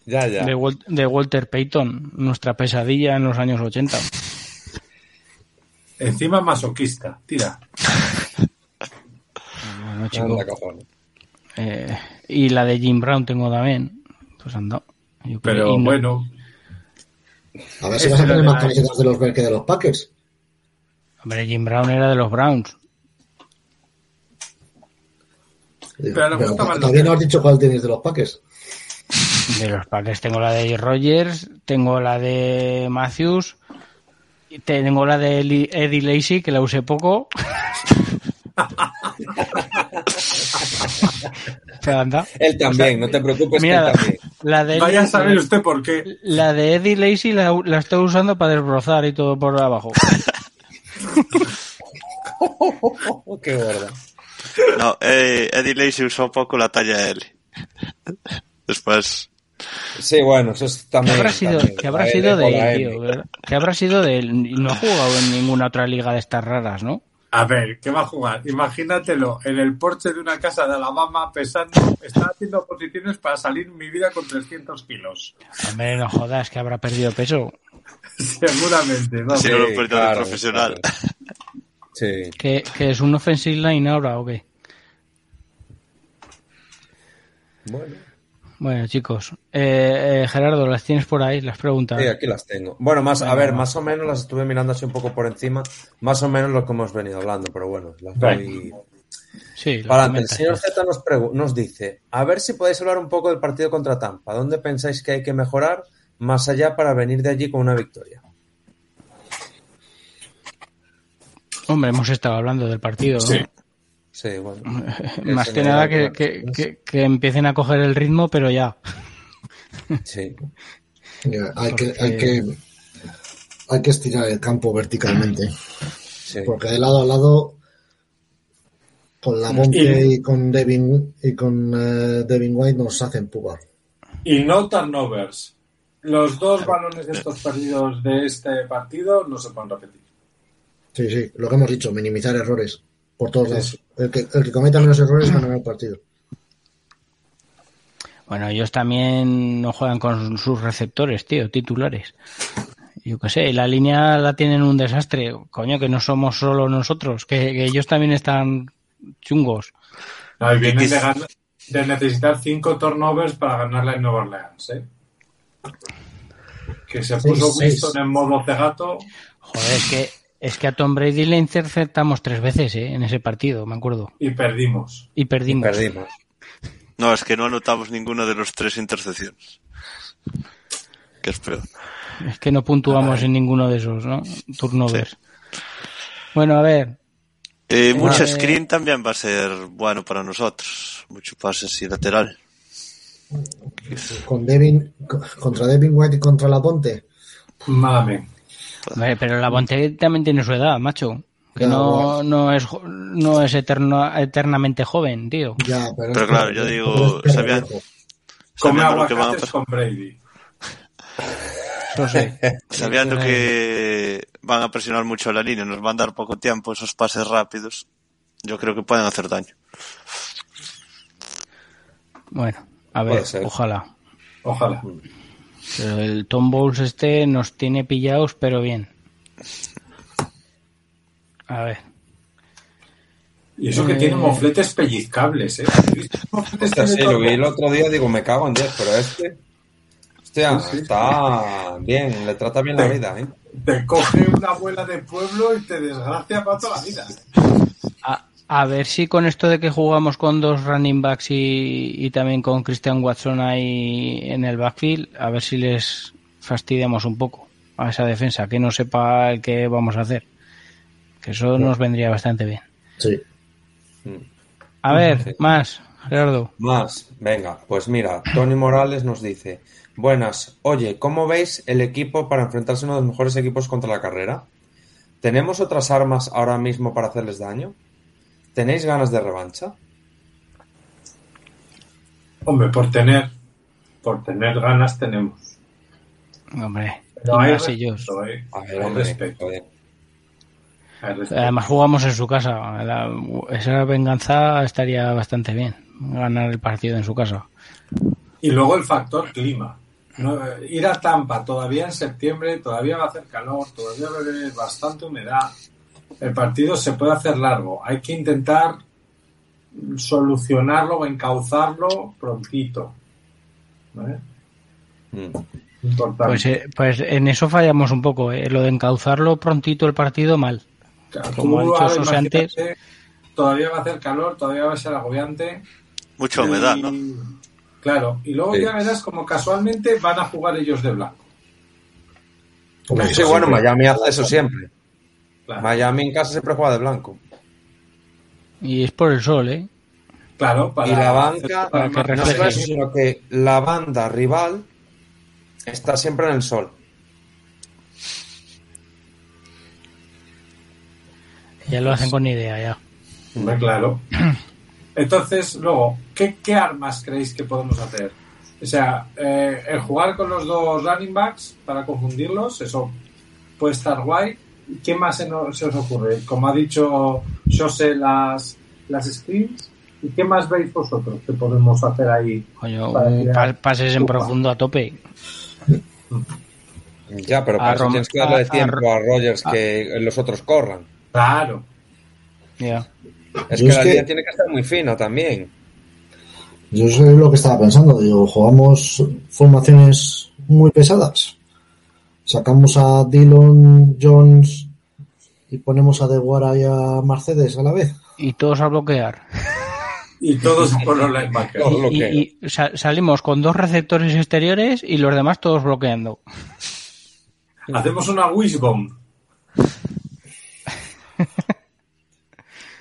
Ya, ya. De, de Walter Payton, nuestra pesadilla en los años 80. Encima masoquista, tira. Bueno, chico. Eh, y la de Jim Brown tengo también. Pues anda. Pero bueno, a ver si vas a tener más camisetas de los Bears que de los Packers. Hombre, Jim Brown era de los Browns. Pero, todavía no has dicho cuál tienes de los Packers. De los Packers tengo la de Rogers, tengo la de Matthews, tengo la de Eddie Lacey, que la usé poco. Él también, no te preocupes. Mira, también. La de Vaya a saber usted por qué. La de Eddie Lacey la, la estoy usando para desbrozar y todo por abajo. qué gorda. No, eh, Eddie Lacey usó un poco la talla L. Después. Sí, bueno, eso es también. ¿Qué habrá sido, ¿qué habrá sido de él, tío? ¿Qué habrá sido de él? No ha jugado en ninguna otra liga de estas raras, ¿no? A ver, ¿qué va a jugar? Imagínatelo en el porche de una casa de Alabama pesando, está haciendo posiciones para salir mi vida con 300 kilos. Hombre, no jodas, que habrá perdido peso. Seguramente, ¿no? Sí, no lo claro, profesional. Sí. ¿Que, es un offensive line ahora o qué? Bueno. Bueno, chicos. Eh, eh, Gerardo, ¿las tienes por ahí? Las preguntas. Sí, aquí las tengo. Bueno, más, a ver, más o menos las estuve mirando así un poco por encima. Más o menos lo que hemos venido hablando, pero bueno, las doy. Sí, Para el señor Z nos, nos dice, a ver si podéis hablar un poco del partido contra Tampa. ¿Dónde pensáis que hay que mejorar más allá para venir de allí con una victoria? Hombre, hemos estado hablando del partido, ¿no? Sí. Sí, bueno. Más que nada que, que, que, empiecen a coger el ritmo, pero ya. Sí. hay, que, hay, que, hay que estirar el campo verticalmente. Porque de lado a lado, con la Monte y, con Devin, y con uh, Devin White nos hacen pugar. Y no turnovers. Los dos balones de estos perdidos de este partido no se pueden repetir. Sí, sí, lo que hemos dicho, minimizar errores por todos lados. El que, el que cometa menos errores ganará el partido. Bueno, ellos también no juegan con sus receptores, tío, titulares. Yo qué sé, la línea la tienen un desastre. Coño, que no somos solo nosotros, que, ellos también están chungos. No, vienen de, necesitar cinco turnovers para ganarla en Nueva Orleans, ¿eh? Que se puso Winston en modo cegato. Joder, es que es que a Tom Brady le interceptamos tres veces ¿eh? en ese partido, me acuerdo. Y perdimos. Y perdimos. perdimos. No, es que no anotamos ninguno de los tres intercepciones. Que es peor. Es que no puntuamos en ninguno de esos, ¿no? Turnovers. Bueno, a ver. Eh, mucho screen también va a ser bueno para nosotros. Mucho pase así lateral. Con Devin, contra Devin White y contra la Ponte. Pero la Bonte también tiene su edad, macho. Que no, no es no es eterno, eternamente joven, tío. pero, claro, yo digo, sabiendo, sabiendo que van a con Brady. Sabiendo que van a presionar mucho la línea, nos van a dar poco tiempo esos pases rápidos, yo creo que pueden hacer daño. Bueno, a ver, ojalá. Ojalá. Pero el Tom Bowles este nos tiene pillados, pero bien. A ver. Y eso que tiene eh, mofletes pellizcables, ¿eh? sí, lo vi el otro día, digo, me cago en 10, pero este... Hostia, está bien, le trata bien la vida, ¿eh? Te coge una abuela de pueblo y te desgracia para toda la vida. A ver si con esto de que jugamos con dos running backs y, también con Christian Watson ahí en el backfield, a ver si les fastidiamos un poco a esa defensa, que no sepa el que vamos a hacer. Que eso nos vendría bastante bien. Sí. A ver, más, Gerardo. Más, venga, pues mira, Tony Morales nos dice, buenas, oye, ¿cómo veis el equipo para enfrentarse a uno de los mejores equipos contra la carrera? ¿Tenemos otras armas ahora mismo para hacerles daño? ¿Tenéis ganas de revancha? Hombre, por tener, por tener ganas tenemos. Hombre, no hay ellos. ¿eh? respeto. Además jugamos en su casa. esa venganza estaría bastante bien. Ganar el partido en su casa. Y luego el factor clima. Ir a Tampa todavía en septiembre, todavía va a hacer calor, todavía va a haber bastante humedad el partido se puede hacer largo. Hay que intentar solucionarlo o encauzarlo prontito. ¿Vale? Mm. Pues, eh, pues, en eso fallamos un poco, ¿eh? lo de encauzarlo prontito el partido mal. Como ha dicho antes. Todavía va a hacer calor, todavía va a ser agobiante. Mucha humedad, ¿no? Claro, y luego ya verás como casualmente van a jugar ellos de blanco. Sí, bueno, Miami hace eso siempre. Miami en casa siempre juega de blanco. Y es por el sol, ¿eh? Claro, para, y la banca, que no es sino que la banda rival está siempre en el sol. Ya lo hacen con idea, ya. claro. Entonces, luego, ¿qué, ¿qué, armas creéis que podemos hacer? O sea, eh, el jugar con los dos running backs para confundirlos, eso puede estar guay. ¿Qué más se, os ocurre? Como ha dicho José, las, las screens. ¿Y qué más veis vosotros que podemos hacer ahí? Coño, pases en profundo a tope. Ya, pero para eso tienes que darle tiempo a, Rogers que los otros corran. Claro. Ya. Es que la línea tiene que estar muy fina también. Yo sé lo que estaba pensando. Digo, jugamos formaciones muy pesadas sacamos a Dillon Jones y ponemos a Deguara y a Mercedes a la vez. Y todos a bloquear. Y todos por los Y, y, salimos con dos receptores exteriores y los demás todos bloqueando. Hacemos una wishbone.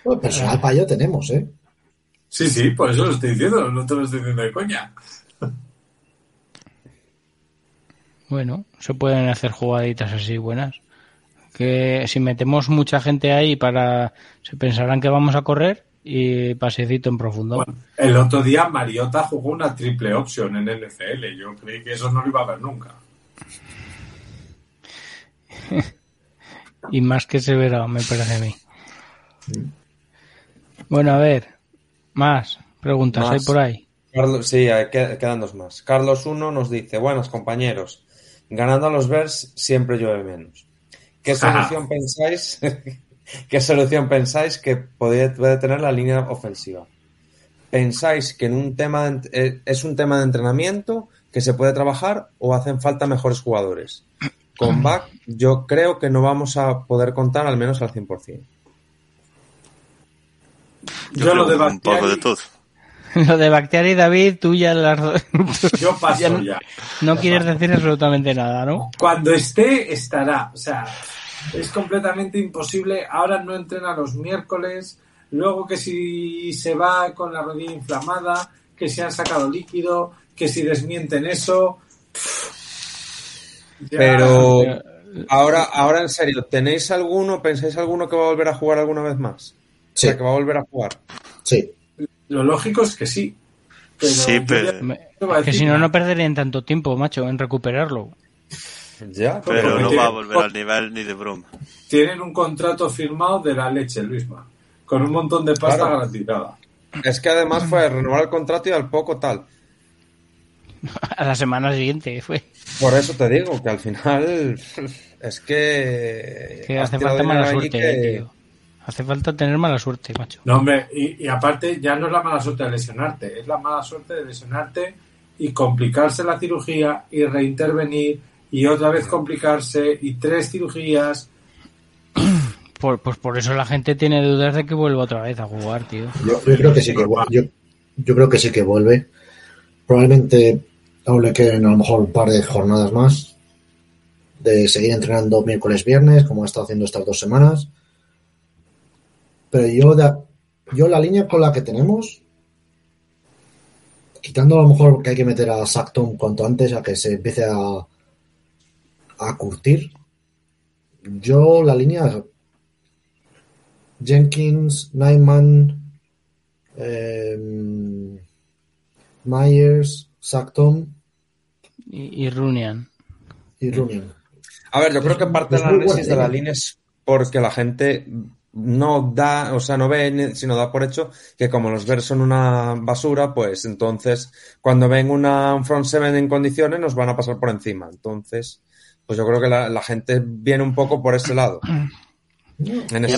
Bueno, personal para ello tenemos, ¿eh? Sí, sí, por eso lo estoy diciendo, no te lo estoy diciendo de coña. Bueno, se pueden hacer jugaditas así buenas. Que si metemos mucha gente ahí para. Se pensarán que vamos a correr y pasecito en profundo. el otro día Mariota jugó una triple option en NFL. Yo creí que eso no lo iba a ver nunca. y más que severo, me parece a mí. Bueno, a ver, más preguntas hay por ahí. Carlos, sí, quedan dos más. Carlos 1 nos dice, buenas compañeros, ganando a los Bears siempre llueve menos. ¿Qué solución pensáis? ¿Qué solución pensáis que puede, tener la línea ofensiva? ¿Pensáis que en un tema eh, es un tema de entrenamiento que se puede trabajar o hacen falta mejores jugadores? Con Back yo creo que no vamos a poder contar al menos al 100%. Yo, yo lo de un poco de todo. Lo de Bacteria y David, tú ya las Yo paso ya. No, quieres decir absolutamente nada, ¿no? Cuando esté, estará. O sea, es completamente imposible. Ahora no entrena los miércoles. Luego que si se va con la rodilla inflamada, que si han sacado líquido, que si desmienten eso. Pero ahora, ahora en serio, ¿tenéis alguno, pensáis alguno que va a volver a jugar alguna vez más? Sí. que va a volver a jugar. Sí. Lo lógico es que sí. sí, pero... que si no, no perderían tanto tiempo, macho, en recuperarlo. Ya, pero no va a volver al nivel ni de broma. Tienen un contrato firmado de la leche, Luisma, con un montón de pasta garantizada. Es que además fue renovar el contrato y al poco tal. A la semana siguiente fue. Por eso te digo que al final es que. Que hace falta mala suerte, tío. Hace falta tener mala suerte, macho. No, hombre, y, aparte ya no es la mala suerte de lesionarte, es la mala suerte de lesionarte y complicarse la cirugía y reintervenir y otra vez complicarse y tres cirugías. pues por eso la gente tiene dudas de que vuelva otra vez a jugar, tío. Yo, creo que sí que yo, yo creo que sí que vuelve. Probablemente aún le queden a lo mejor un par de jornadas más de seguir entrenando miércoles viernes como ha estado haciendo estas dos semanas pero yo, yo la línea con la que tenemos, quitando a lo mejor que hay que meter a Sacton cuanto antes a que se empiece a, a curtir, yo la línea Jenkins, Nyman, em, Myers, Sacton y, y Runian. Y Runian. A ver, yo creo que parte del análisis de la línea es porque la gente no da, o sea, no ve, sino da por hecho que como los Bears son una basura, pues entonces cuando ven una, un front seven en condiciones nos van a pasar por encima. Entonces, pues yo creo que la, gente viene un poco por ese lado.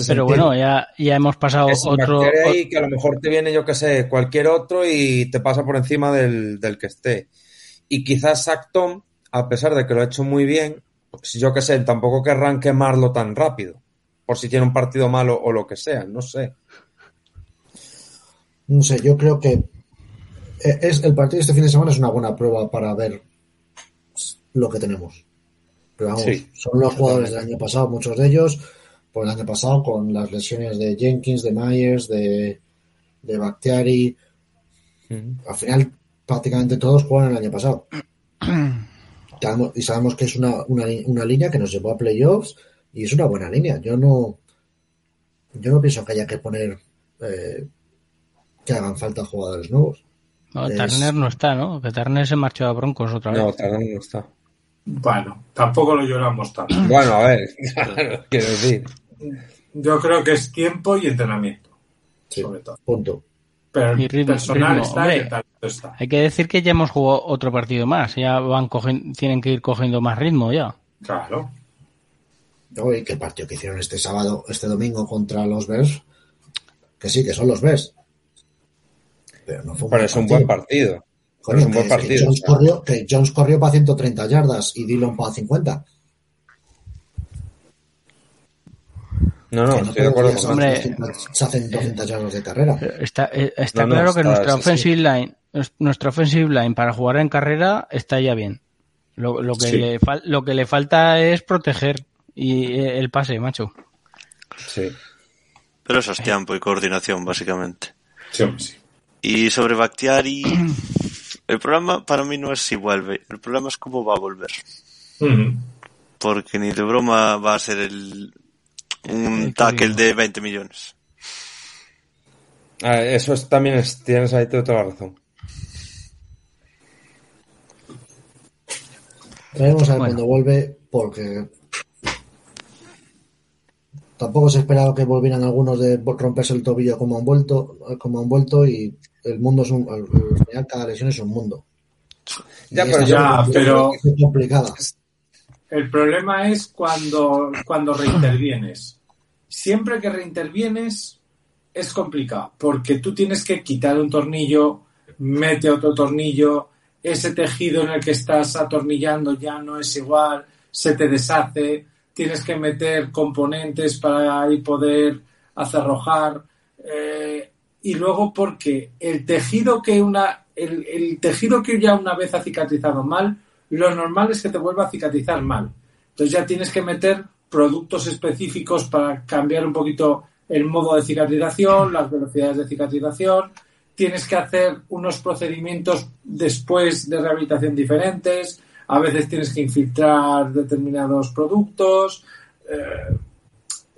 pero bueno, ya, ya hemos pasado otro. Ahí que a lo mejor te viene, yo que sé, cualquier otro y te pasa por encima del, del que esté. Y quizás Acton, a pesar de que lo ha hecho muy bien, pues yo que sé, tampoco querrán quemarlo tan rápido por si tiene un partido malo o lo que sea, no sé. No sé, yo creo que eh, es el partido de este fin de semana es una buena prueba para ver lo que tenemos. Pero vamos, son los jugadores del año pasado, muchos de ellos, por el año pasado con las lesiones de Jenkins, de Myers, de, de Bactiari. Al final, prácticamente todos juegan el año pasado. y sabemos que es una, una, una línea que nos llevó a playoffs y es una buena línea. Yo no, yo no pienso que haya que poner eh, que hagan falta jugadores nuevos. No, Turner no está, ¿no? Que Turner se marchó a Broncos otra vez. No, Turner no está. Bueno, tampoco lo lloramos tanto. Bueno, a ver, quiero decir. Yo creo que es tiempo y entrenamiento. sobre todo. Punto. Pero el personal está, está, Hay que decir que ya hemos jugado otro partido más. Ya van tienen que ir cogiendo más ritmo ya. Claro. Oye, que el partido que hicieron este sábado, este domingo contra los Bears, que sí, que son los Bears. Pero no fue un, es un buen partido. es un buen partido. Que Jones, corrió, que Jones, corrió, para 130 yardas y Dillon para 50. No, no, estoy de acuerdo con hombre, Se hacen 200 yardas de carrera. Está, eh, está claro que nuestra offensive line, nuestra offensive line para jugar en carrera está ya bien. Lo, lo que, le, lo que le falta es proteger y el pase, macho. Sí. Pero eso es tiempo y coordinación, básicamente. Sí, sí. Y sobre Bakhtiari, el problema para mí no es si vuelve, el problema es cómo va a volver. Porque ni de broma va a ser el, un tackle de 20 millones. Ah, eso es, también es, tienes ahí toda la razón. Veremos a ver cuando vuelve, porque tampoco se esperaba que volvieran algunos de romperse el tobillo como han vuelto, como han vuelto y el mundo es un, al final cada lesión es un mundo. Ya, pero, ya, pero el problema es cuando, cuando reintervienes. Siempre que reintervienes es complicado, porque tú tienes que quitar un tornillo, mete otro tornillo, ese tejido en el que estás atornillando ya no es igual, se te deshace, tienes que meter componentes para ahí poder acerrojar. Eh, y luego porque el tejido que una el, el, tejido que ya una vez ha cicatrizado mal, lo normal es que te vuelva a cicatrizar mal. Entonces ya tienes que meter productos específicos para cambiar un poquito el modo de cicatrización, las velocidades de cicatrización. Tienes que hacer unos procedimientos después de rehabilitación diferentes a veces tienes que infiltrar determinados productos. Eh,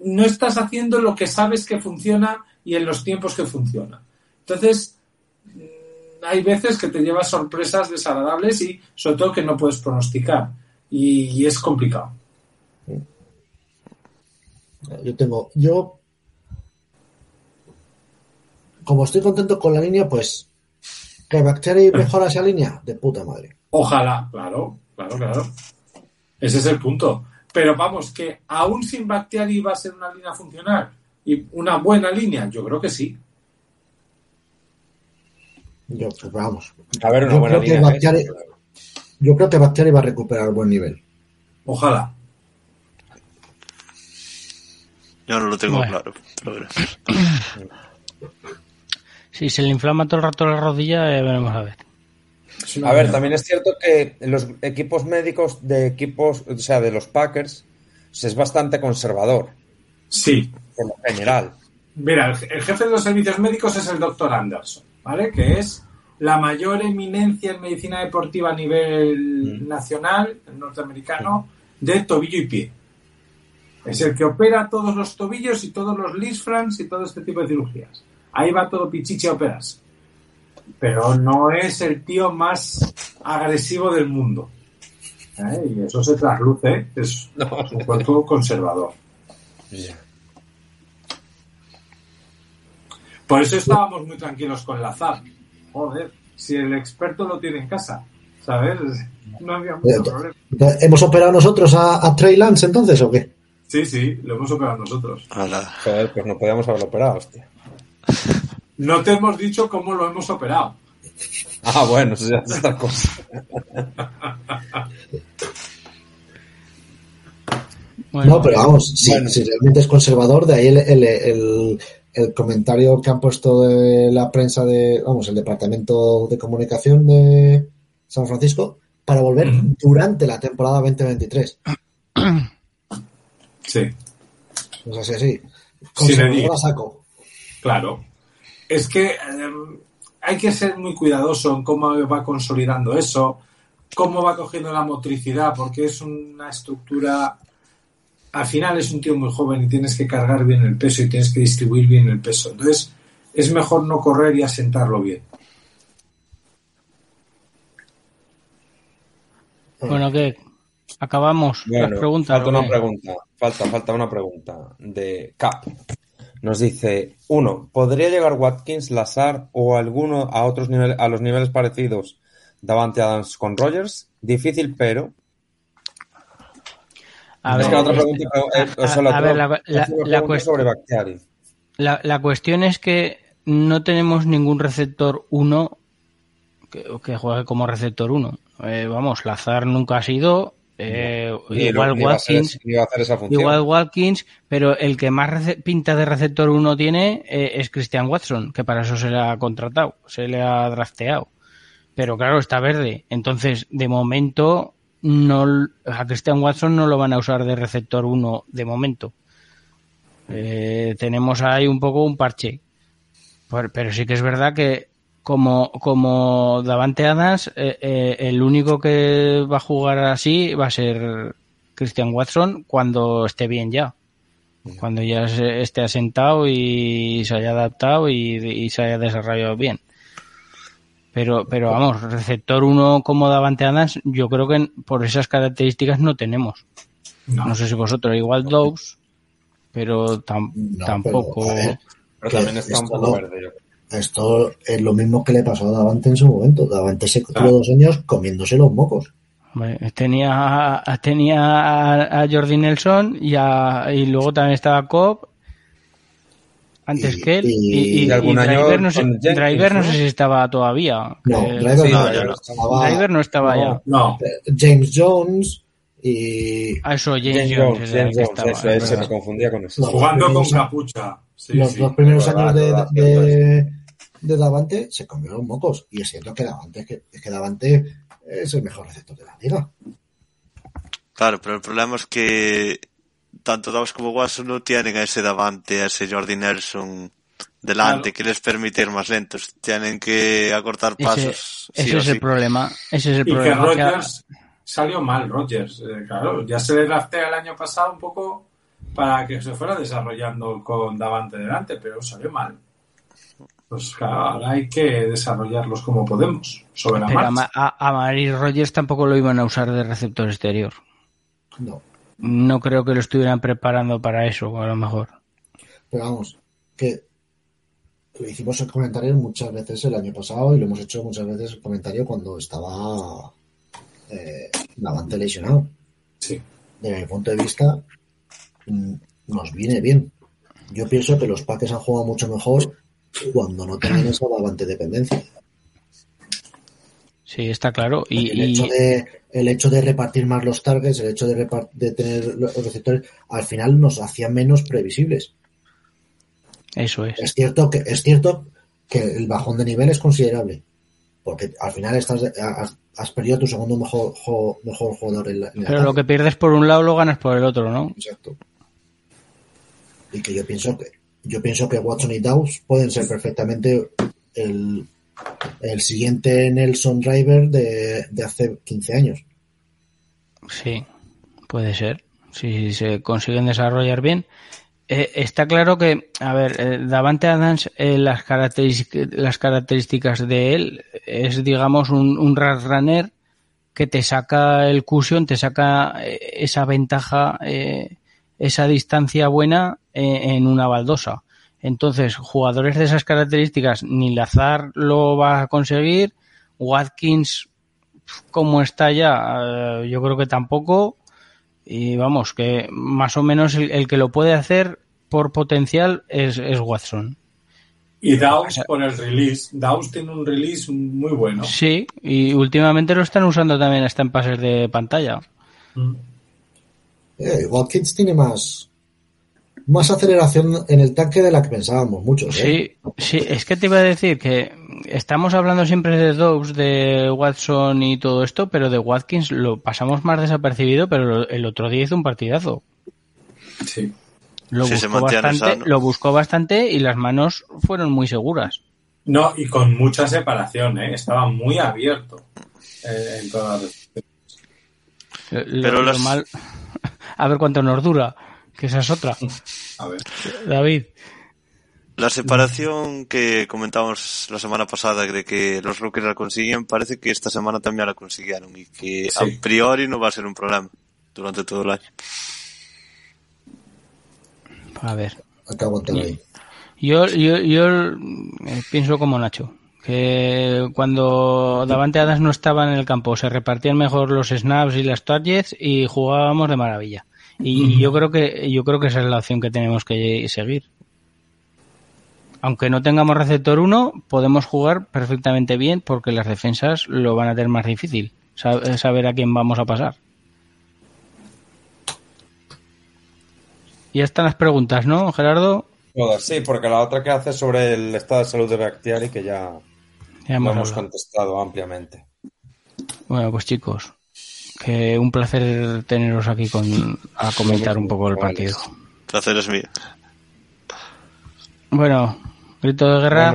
no estás haciendo lo que sabes que funciona y en los tiempos que funciona. Entonces, mm, hay veces que te llevas sorpresas desagradables y sobre todo que no puedes pronosticar. Y, es complicado. Yo tengo, yo, como estoy contento con la línea, pues que Bacteria mejora esa línea, de puta madre. Ojalá, claro, claro, claro. Ese es el punto. Pero vamos, que aún sin Bactiari va a ser una línea funcional y una buena línea, yo creo que sí. Yo, pues vamos. A ver, una yo buena creo línea. Que ¿eh? yo creo que Bactiari va a recuperar buen nivel. Ojalá. Yo no lo tengo claro. Si se le inflama todo el rato la rodilla, eh, veremos a ver. A ver, también es cierto que los equipos médicos de equipos, o sea, de los Packers, es bastante conservador. Sí. Lo general. Mira, el, jefe de los servicios médicos es el doctor Anderson, ¿vale? Que es la mayor eminencia en medicina deportiva a nivel mm. nacional, norteamericano, de tobillo y pie. Es el que opera todos los tobillos y todos los lisfrans y todo este tipo de cirugías. Ahí va todo pichiche a operarse pero no es el tío más agresivo del mundo. ¿eh? Y eso se trasluce, es un cuerpo conservador. Por eso estábamos muy tranquilos con la ZAP. Joder, si el experto lo tiene en casa, ¿sabes? No había mucho problema. ¿Hemos operado nosotros a, Trey Lance entonces o qué? Sí, sí, lo hemos operado nosotros. Joder, pues no podíamos haberlo operado, hostia. No te hemos dicho cómo lo hemos operado. Ah, bueno, eso ya es otra cosa. no, pero vamos, si, realmente es conservador, de ahí el, comentario que han puesto de la prensa de, vamos, el departamento de comunicación de San Francisco para volver durante la temporada 2023. Sí. O sea, sí, así. Conservador saco. Claro es que em, hay que ser muy cuidadoso en cómo va consolidando eso, cómo va cogiendo la motricidad, porque es una estructura. Al final es un tío muy joven y tienes que cargar bien el peso y tienes que distribuir bien el peso. Entonces, es mejor no correr y asentarlo bien. Bueno, ¿qué? Acabamos las preguntas. Falta una pregunta. Falta, falta una pregunta de Cap. Nos dice, uno, ¿podría llegar Watkins, Lazar o alguno a otros niveles, a los niveles parecidos Davante Adams con Rogers? Difícil, pero. A ver, la, la, cuestión es que no tenemos ningún receptor 1 que, que, juegue como receptor 1. Eh, vamos, Lazar nunca ha sido, eh, igual Watkins, igual Watkins, pero el que más pinta de receptor 1 tiene eh, es Christian Watson, que para eso se le ha contratado, se le ha drafteado. Pero claro, está verde. Entonces, de momento, no a Christian Watson no lo van a usar de receptor 1 de momento. Eh, tenemos ahí un poco un parche. Pero sí que es verdad que como, como Davante Adams, eh, eh, el único que va a jugar así va a ser Christian Watson cuando esté bien ya. Cuando ya esté asentado y se haya adaptado y, se haya desarrollado bien. Pero, pero vamos, receptor 1 como Davante Adams, yo creo que por esas características no tenemos. No, sé si vosotros, igual dos, pero tampoco. Pero, también está un poco verde. Esto es lo mismo que le pasó a Davante en su momento. Davante se tuvo dos años comiéndose los mocos. Tenía, tenía a, Jordi Nelson y, y luego también estaba Cobb antes que él y, Driver, no sé, Driver no, sé si estaba todavía. No, Driver, no, estaba, Driver no estaba ya. No. James Jones y... Ah, eso, James, Jones. eso, se me confundía con eso. Jugando con capucha. los dos primeros años de, de, Davante se comieron mocos. Y es cierto que Davante, que, es que Davante es el mejor receptor de la liga. Claro, pero el problema es que tanto Davis como Watson no tienen a ese Davante, a ese Jordi Nelson delante que les permite ir más lentos. Tienen que acortar pasos. Ese, es el problema. Ese es el y problema. Que Rogers salió mal, Rogers. Eh, claro, ya se le draftea el año pasado un poco para que se fuera desarrollando con Davante delante, pero salió mal. Pues claro, ahora hay que desarrollarlos como podemos, sobre la Pero marcha. A, a Mary Rogers tampoco lo iban a usar de receptor exterior. No. No creo que lo estuvieran preparando para eso, a lo mejor. Pero vamos, que hicimos el comentario muchas veces el año pasado y lo hemos hecho muchas veces el comentario cuando estaba eh, Davante lesionado. Sí. Desde mi punto de vista, mm, nos viene bien. Yo pienso que los paques han jugado mucho mejor cuando no tienen esa Davante dependencia. Sí, está claro. Y, el, Hecho de, el hecho de repartir más los targets, el hecho de, de tener los receptores, al final nos hacía menos previsibles. Eso es. Es cierto que, es cierto que el bajón de nivel es considerable. Porque al final estás, has, perdido tu segundo mejor, mejor jugador en la, Pero lo que pierdes por un lado lo ganas por el otro, ¿no? Exacto. Y que yo pienso que yo pienso que Watson y Dawes pueden ser perfectamente el, el siguiente Nelson Driver de, hace 15 años. Sí, puede ser. Si se consiguen desarrollar bien. Eh, está claro que, a ver, eh, Davante Adams, eh, las, las características de él es, digamos, un, un runner que te saca el cushion, te saca esa ventaja, esa distancia buena en una baldosa. Entonces, jugadores de esas características, ni Lazar lo va a conseguir, Watkins, como está ya, eh, yo creo que tampoco. Y vamos, que más o menos el, que lo puede hacer por potencial es, Watson. Y Dawes por el release. Dawes tiene un release muy bueno. Sí, y últimamente lo están usando también hasta en pases de pantalla. Mm. Eh, Watkins tiene más, más aceleración en el tanque de la que pensábamos muchos. ¿eh? Sí, sí, es que te iba a decir que estamos hablando siempre de Dobbs, de Watson y todo esto, pero de Watkins lo pasamos más desapercibido, pero el otro día hizo un partidazo. Sí. Lo, buscó, bastante, lo buscó bastante y las manos fueron muy seguras. No, y con mucha separación, ¿eh? estaba muy abierto eh, en todas las... Pero lo mal... A ver cuánto nos dura que esa es otra. A ver. David. La separación que comentamos la semana pasada de que los rookies la consiguen, parece que esta semana también la consiguieron y que a priori no va a ser un problema durante todo el año. A ver. Acabo ahí. Yo, yo, yo eh, pienso como Nacho, que cuando Davante Adams no estaba en el campo se repartían mejor los snaps y las targets y jugábamos de maravilla. Y yo creo que yo creo que esa es la opción que tenemos que seguir. Aunque no tengamos receptor 1, podemos jugar perfectamente bien porque las defensas lo van a tener más difícil. Saber a quién vamos a pasar. Y están las preguntas, ¿no, Gerardo? sí, porque la otra que hace sobre el estado de salud de Bactiari que ya, ya hemos contestado ampliamente. Bueno, pues chicos, que un placer teneros aquí con, a comentar un poco el partido. Placer es mío. Bueno, grito de guerra.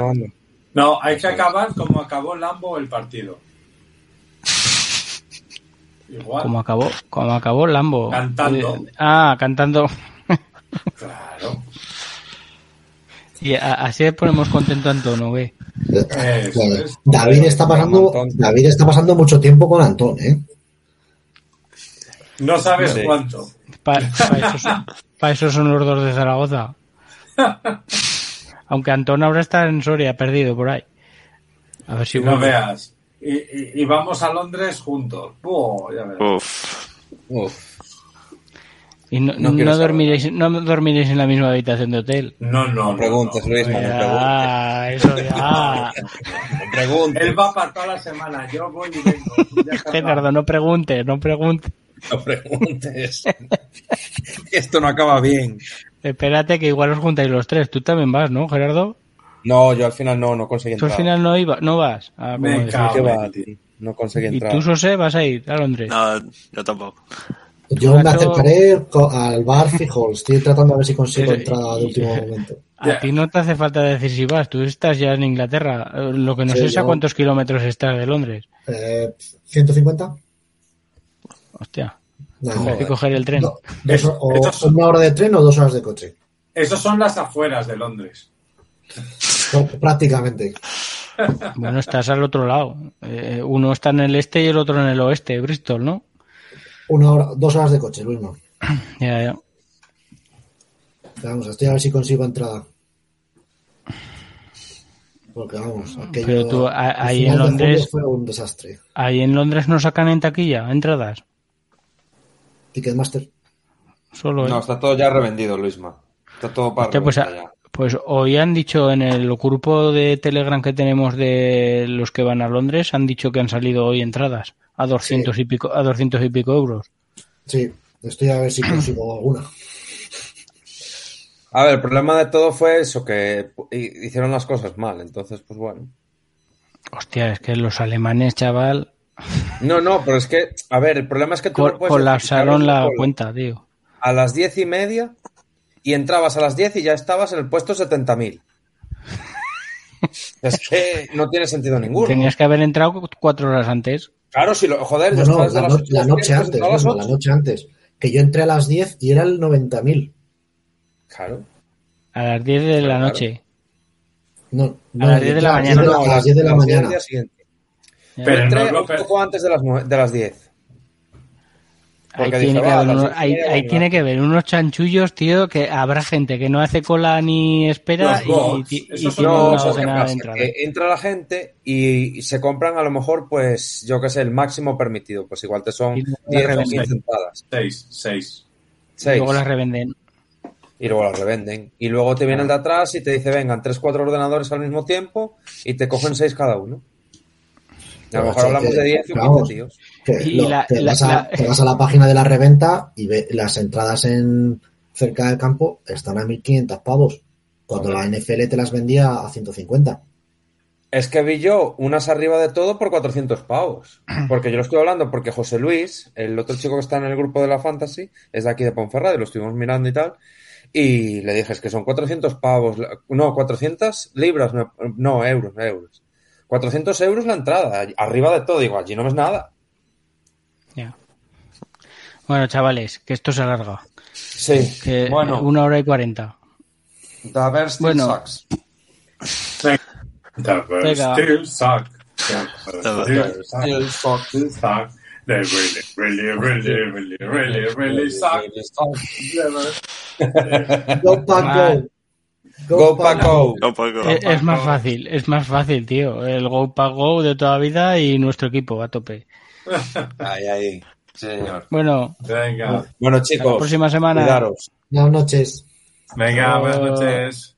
No, hay que acabar como acabó Lambo el partido. Igual. Como acabó, como acabó Lambo. Cantando. Eh, ah, cantando. Claro. Y así ponemos contento a David está pasando, David está pasando mucho tiempo con Antón, ¿eh? No sabes cuánto. Para eso, son los dos de Zaragoza. Aunque Antón ahora está en Soria, perdido por ahí. A ver si no veas. Y, vamos a Londres juntos. Uf. Uf. Y no, no, dormiréis, no, dormiréis, en la misma habitación de hotel. No, no. No preguntes, Luis, no, Ah, eso ya. no preguntes. Él va para toda la semana. Yo voy y vengo. Gerardo, no preguntes, no preguntes. No preguntes. Esto no acaba bien. Espérate que igual os juntáis los tres. Tú también vas, ¿no, Gerardo? No, yo al final no, no conseguí entrar. ¿Tú al final no, iba, no vas? Ah, Me cago, va, no conseguí entrar. ¿Y tú, José, vas a ir a Londres? No, yo tampoco. Yo me acercaré al bar fijo. Estoy tratando a ver si consigo entrada de último momento. A ti no te hace falta decir si vas. Tú estás ya en Inglaterra. Lo que no sé es a cuántos kilómetros estás de Londres. Eh, 150. Hostia. hay que coger el tren. o, una hora de tren o dos horas de coche. Esos son las afueras de Londres. prácticamente. Bueno, estás al otro lado. Eh, uno está en el este y el otro en el oeste, Bristol, ¿no? Una hora, dos horas de coche, Luis. No. Ya, ya. Vamos, estoy a ver si consigo entrada. Porque vamos, aquello, Pero tú, ahí en Londres. Fue un desastre. Ahí en Londres no sacan en taquilla entradas. Ticketmaster. Solo. No, está todo ya revendido, Luisma. Está todo para. pues, pues hoy han dicho en el grupo de Telegram que tenemos de los que van a Londres, han dicho que han salido hoy entradas a 200 y pico a 200 y pico euros. Sí, estoy a ver si consigo alguna. A ver, el problema de todo fue eso, que hicieron las cosas mal, entonces, pues bueno. Hostia, es que los alemanes, chaval. No, no, pero es que, a ver, el problema es que tú no puedes colapsaron la cuenta, tío. A las diez y media y entrabas a las diez y ya estabas en el puesto 70.000. es que no tiene sentido ninguno. Tenías que haber entrado cuatro horas antes. Claro, si lo, joder, no, no, la, la, noche antes, la noche antes. Que yo entré a las 10 y era el 90.000. Claro. A las 10 de la noche. No, a las 10 de la mañana. a las 10 de la mañana. Pero entré un poco antes de las, de las 10. Ahí, tiene, que haber ahí, tiene, que haber unos chanchullos, tío, que habrá gente que no hace cola ni espera y, y, no, entra la gente y, se compran a lo mejor, pues, yo qué sé, el máximo permitido. Pues igual te son 10 o 15 entradas. 6, 6. Y luego las revenden. Y luego las revenden. Y luego te viene el de atrás y te dice, vengan, 3, 4 ordenadores al mismo tiempo y te cogen 6 cada uno. A lo mejor hablamos de 10 o 15 tíos. Que, te, vas a, la página de la reventa y ve, las entradas en cerca del campo están a 1500 pavos, cuando la NFL te las vendía a 150. Es que vi yo unas arriba de todo por 400 pavos. Porque yo lo estoy hablando porque José Luis, el otro chico que está en el grupo de la Fantasy, es de aquí de Ponferrada y lo estuvimos mirando y tal. Y le dije, es que son 400 pavos, no, 400 libras, no, no euros, euros. 400 euros la entrada, arriba de todo, digo, allí no ves nada. Ya. Bueno, chavales, que esto se alarga. Sí, que bueno. Una hora y cuarenta. The still bueno. sucks. The still suck. The still suck. They really, really, really, really, really, really suck. Go Paco. Go, Paco. Es, más fácil, es más fácil, tío. El Go Paco de toda vida y nuestro equipo a tope. Ahí, ahí. Señor. Bueno, Venga. Bueno, chicos. la próxima semana. Buenas noches. Venga, buenas noches.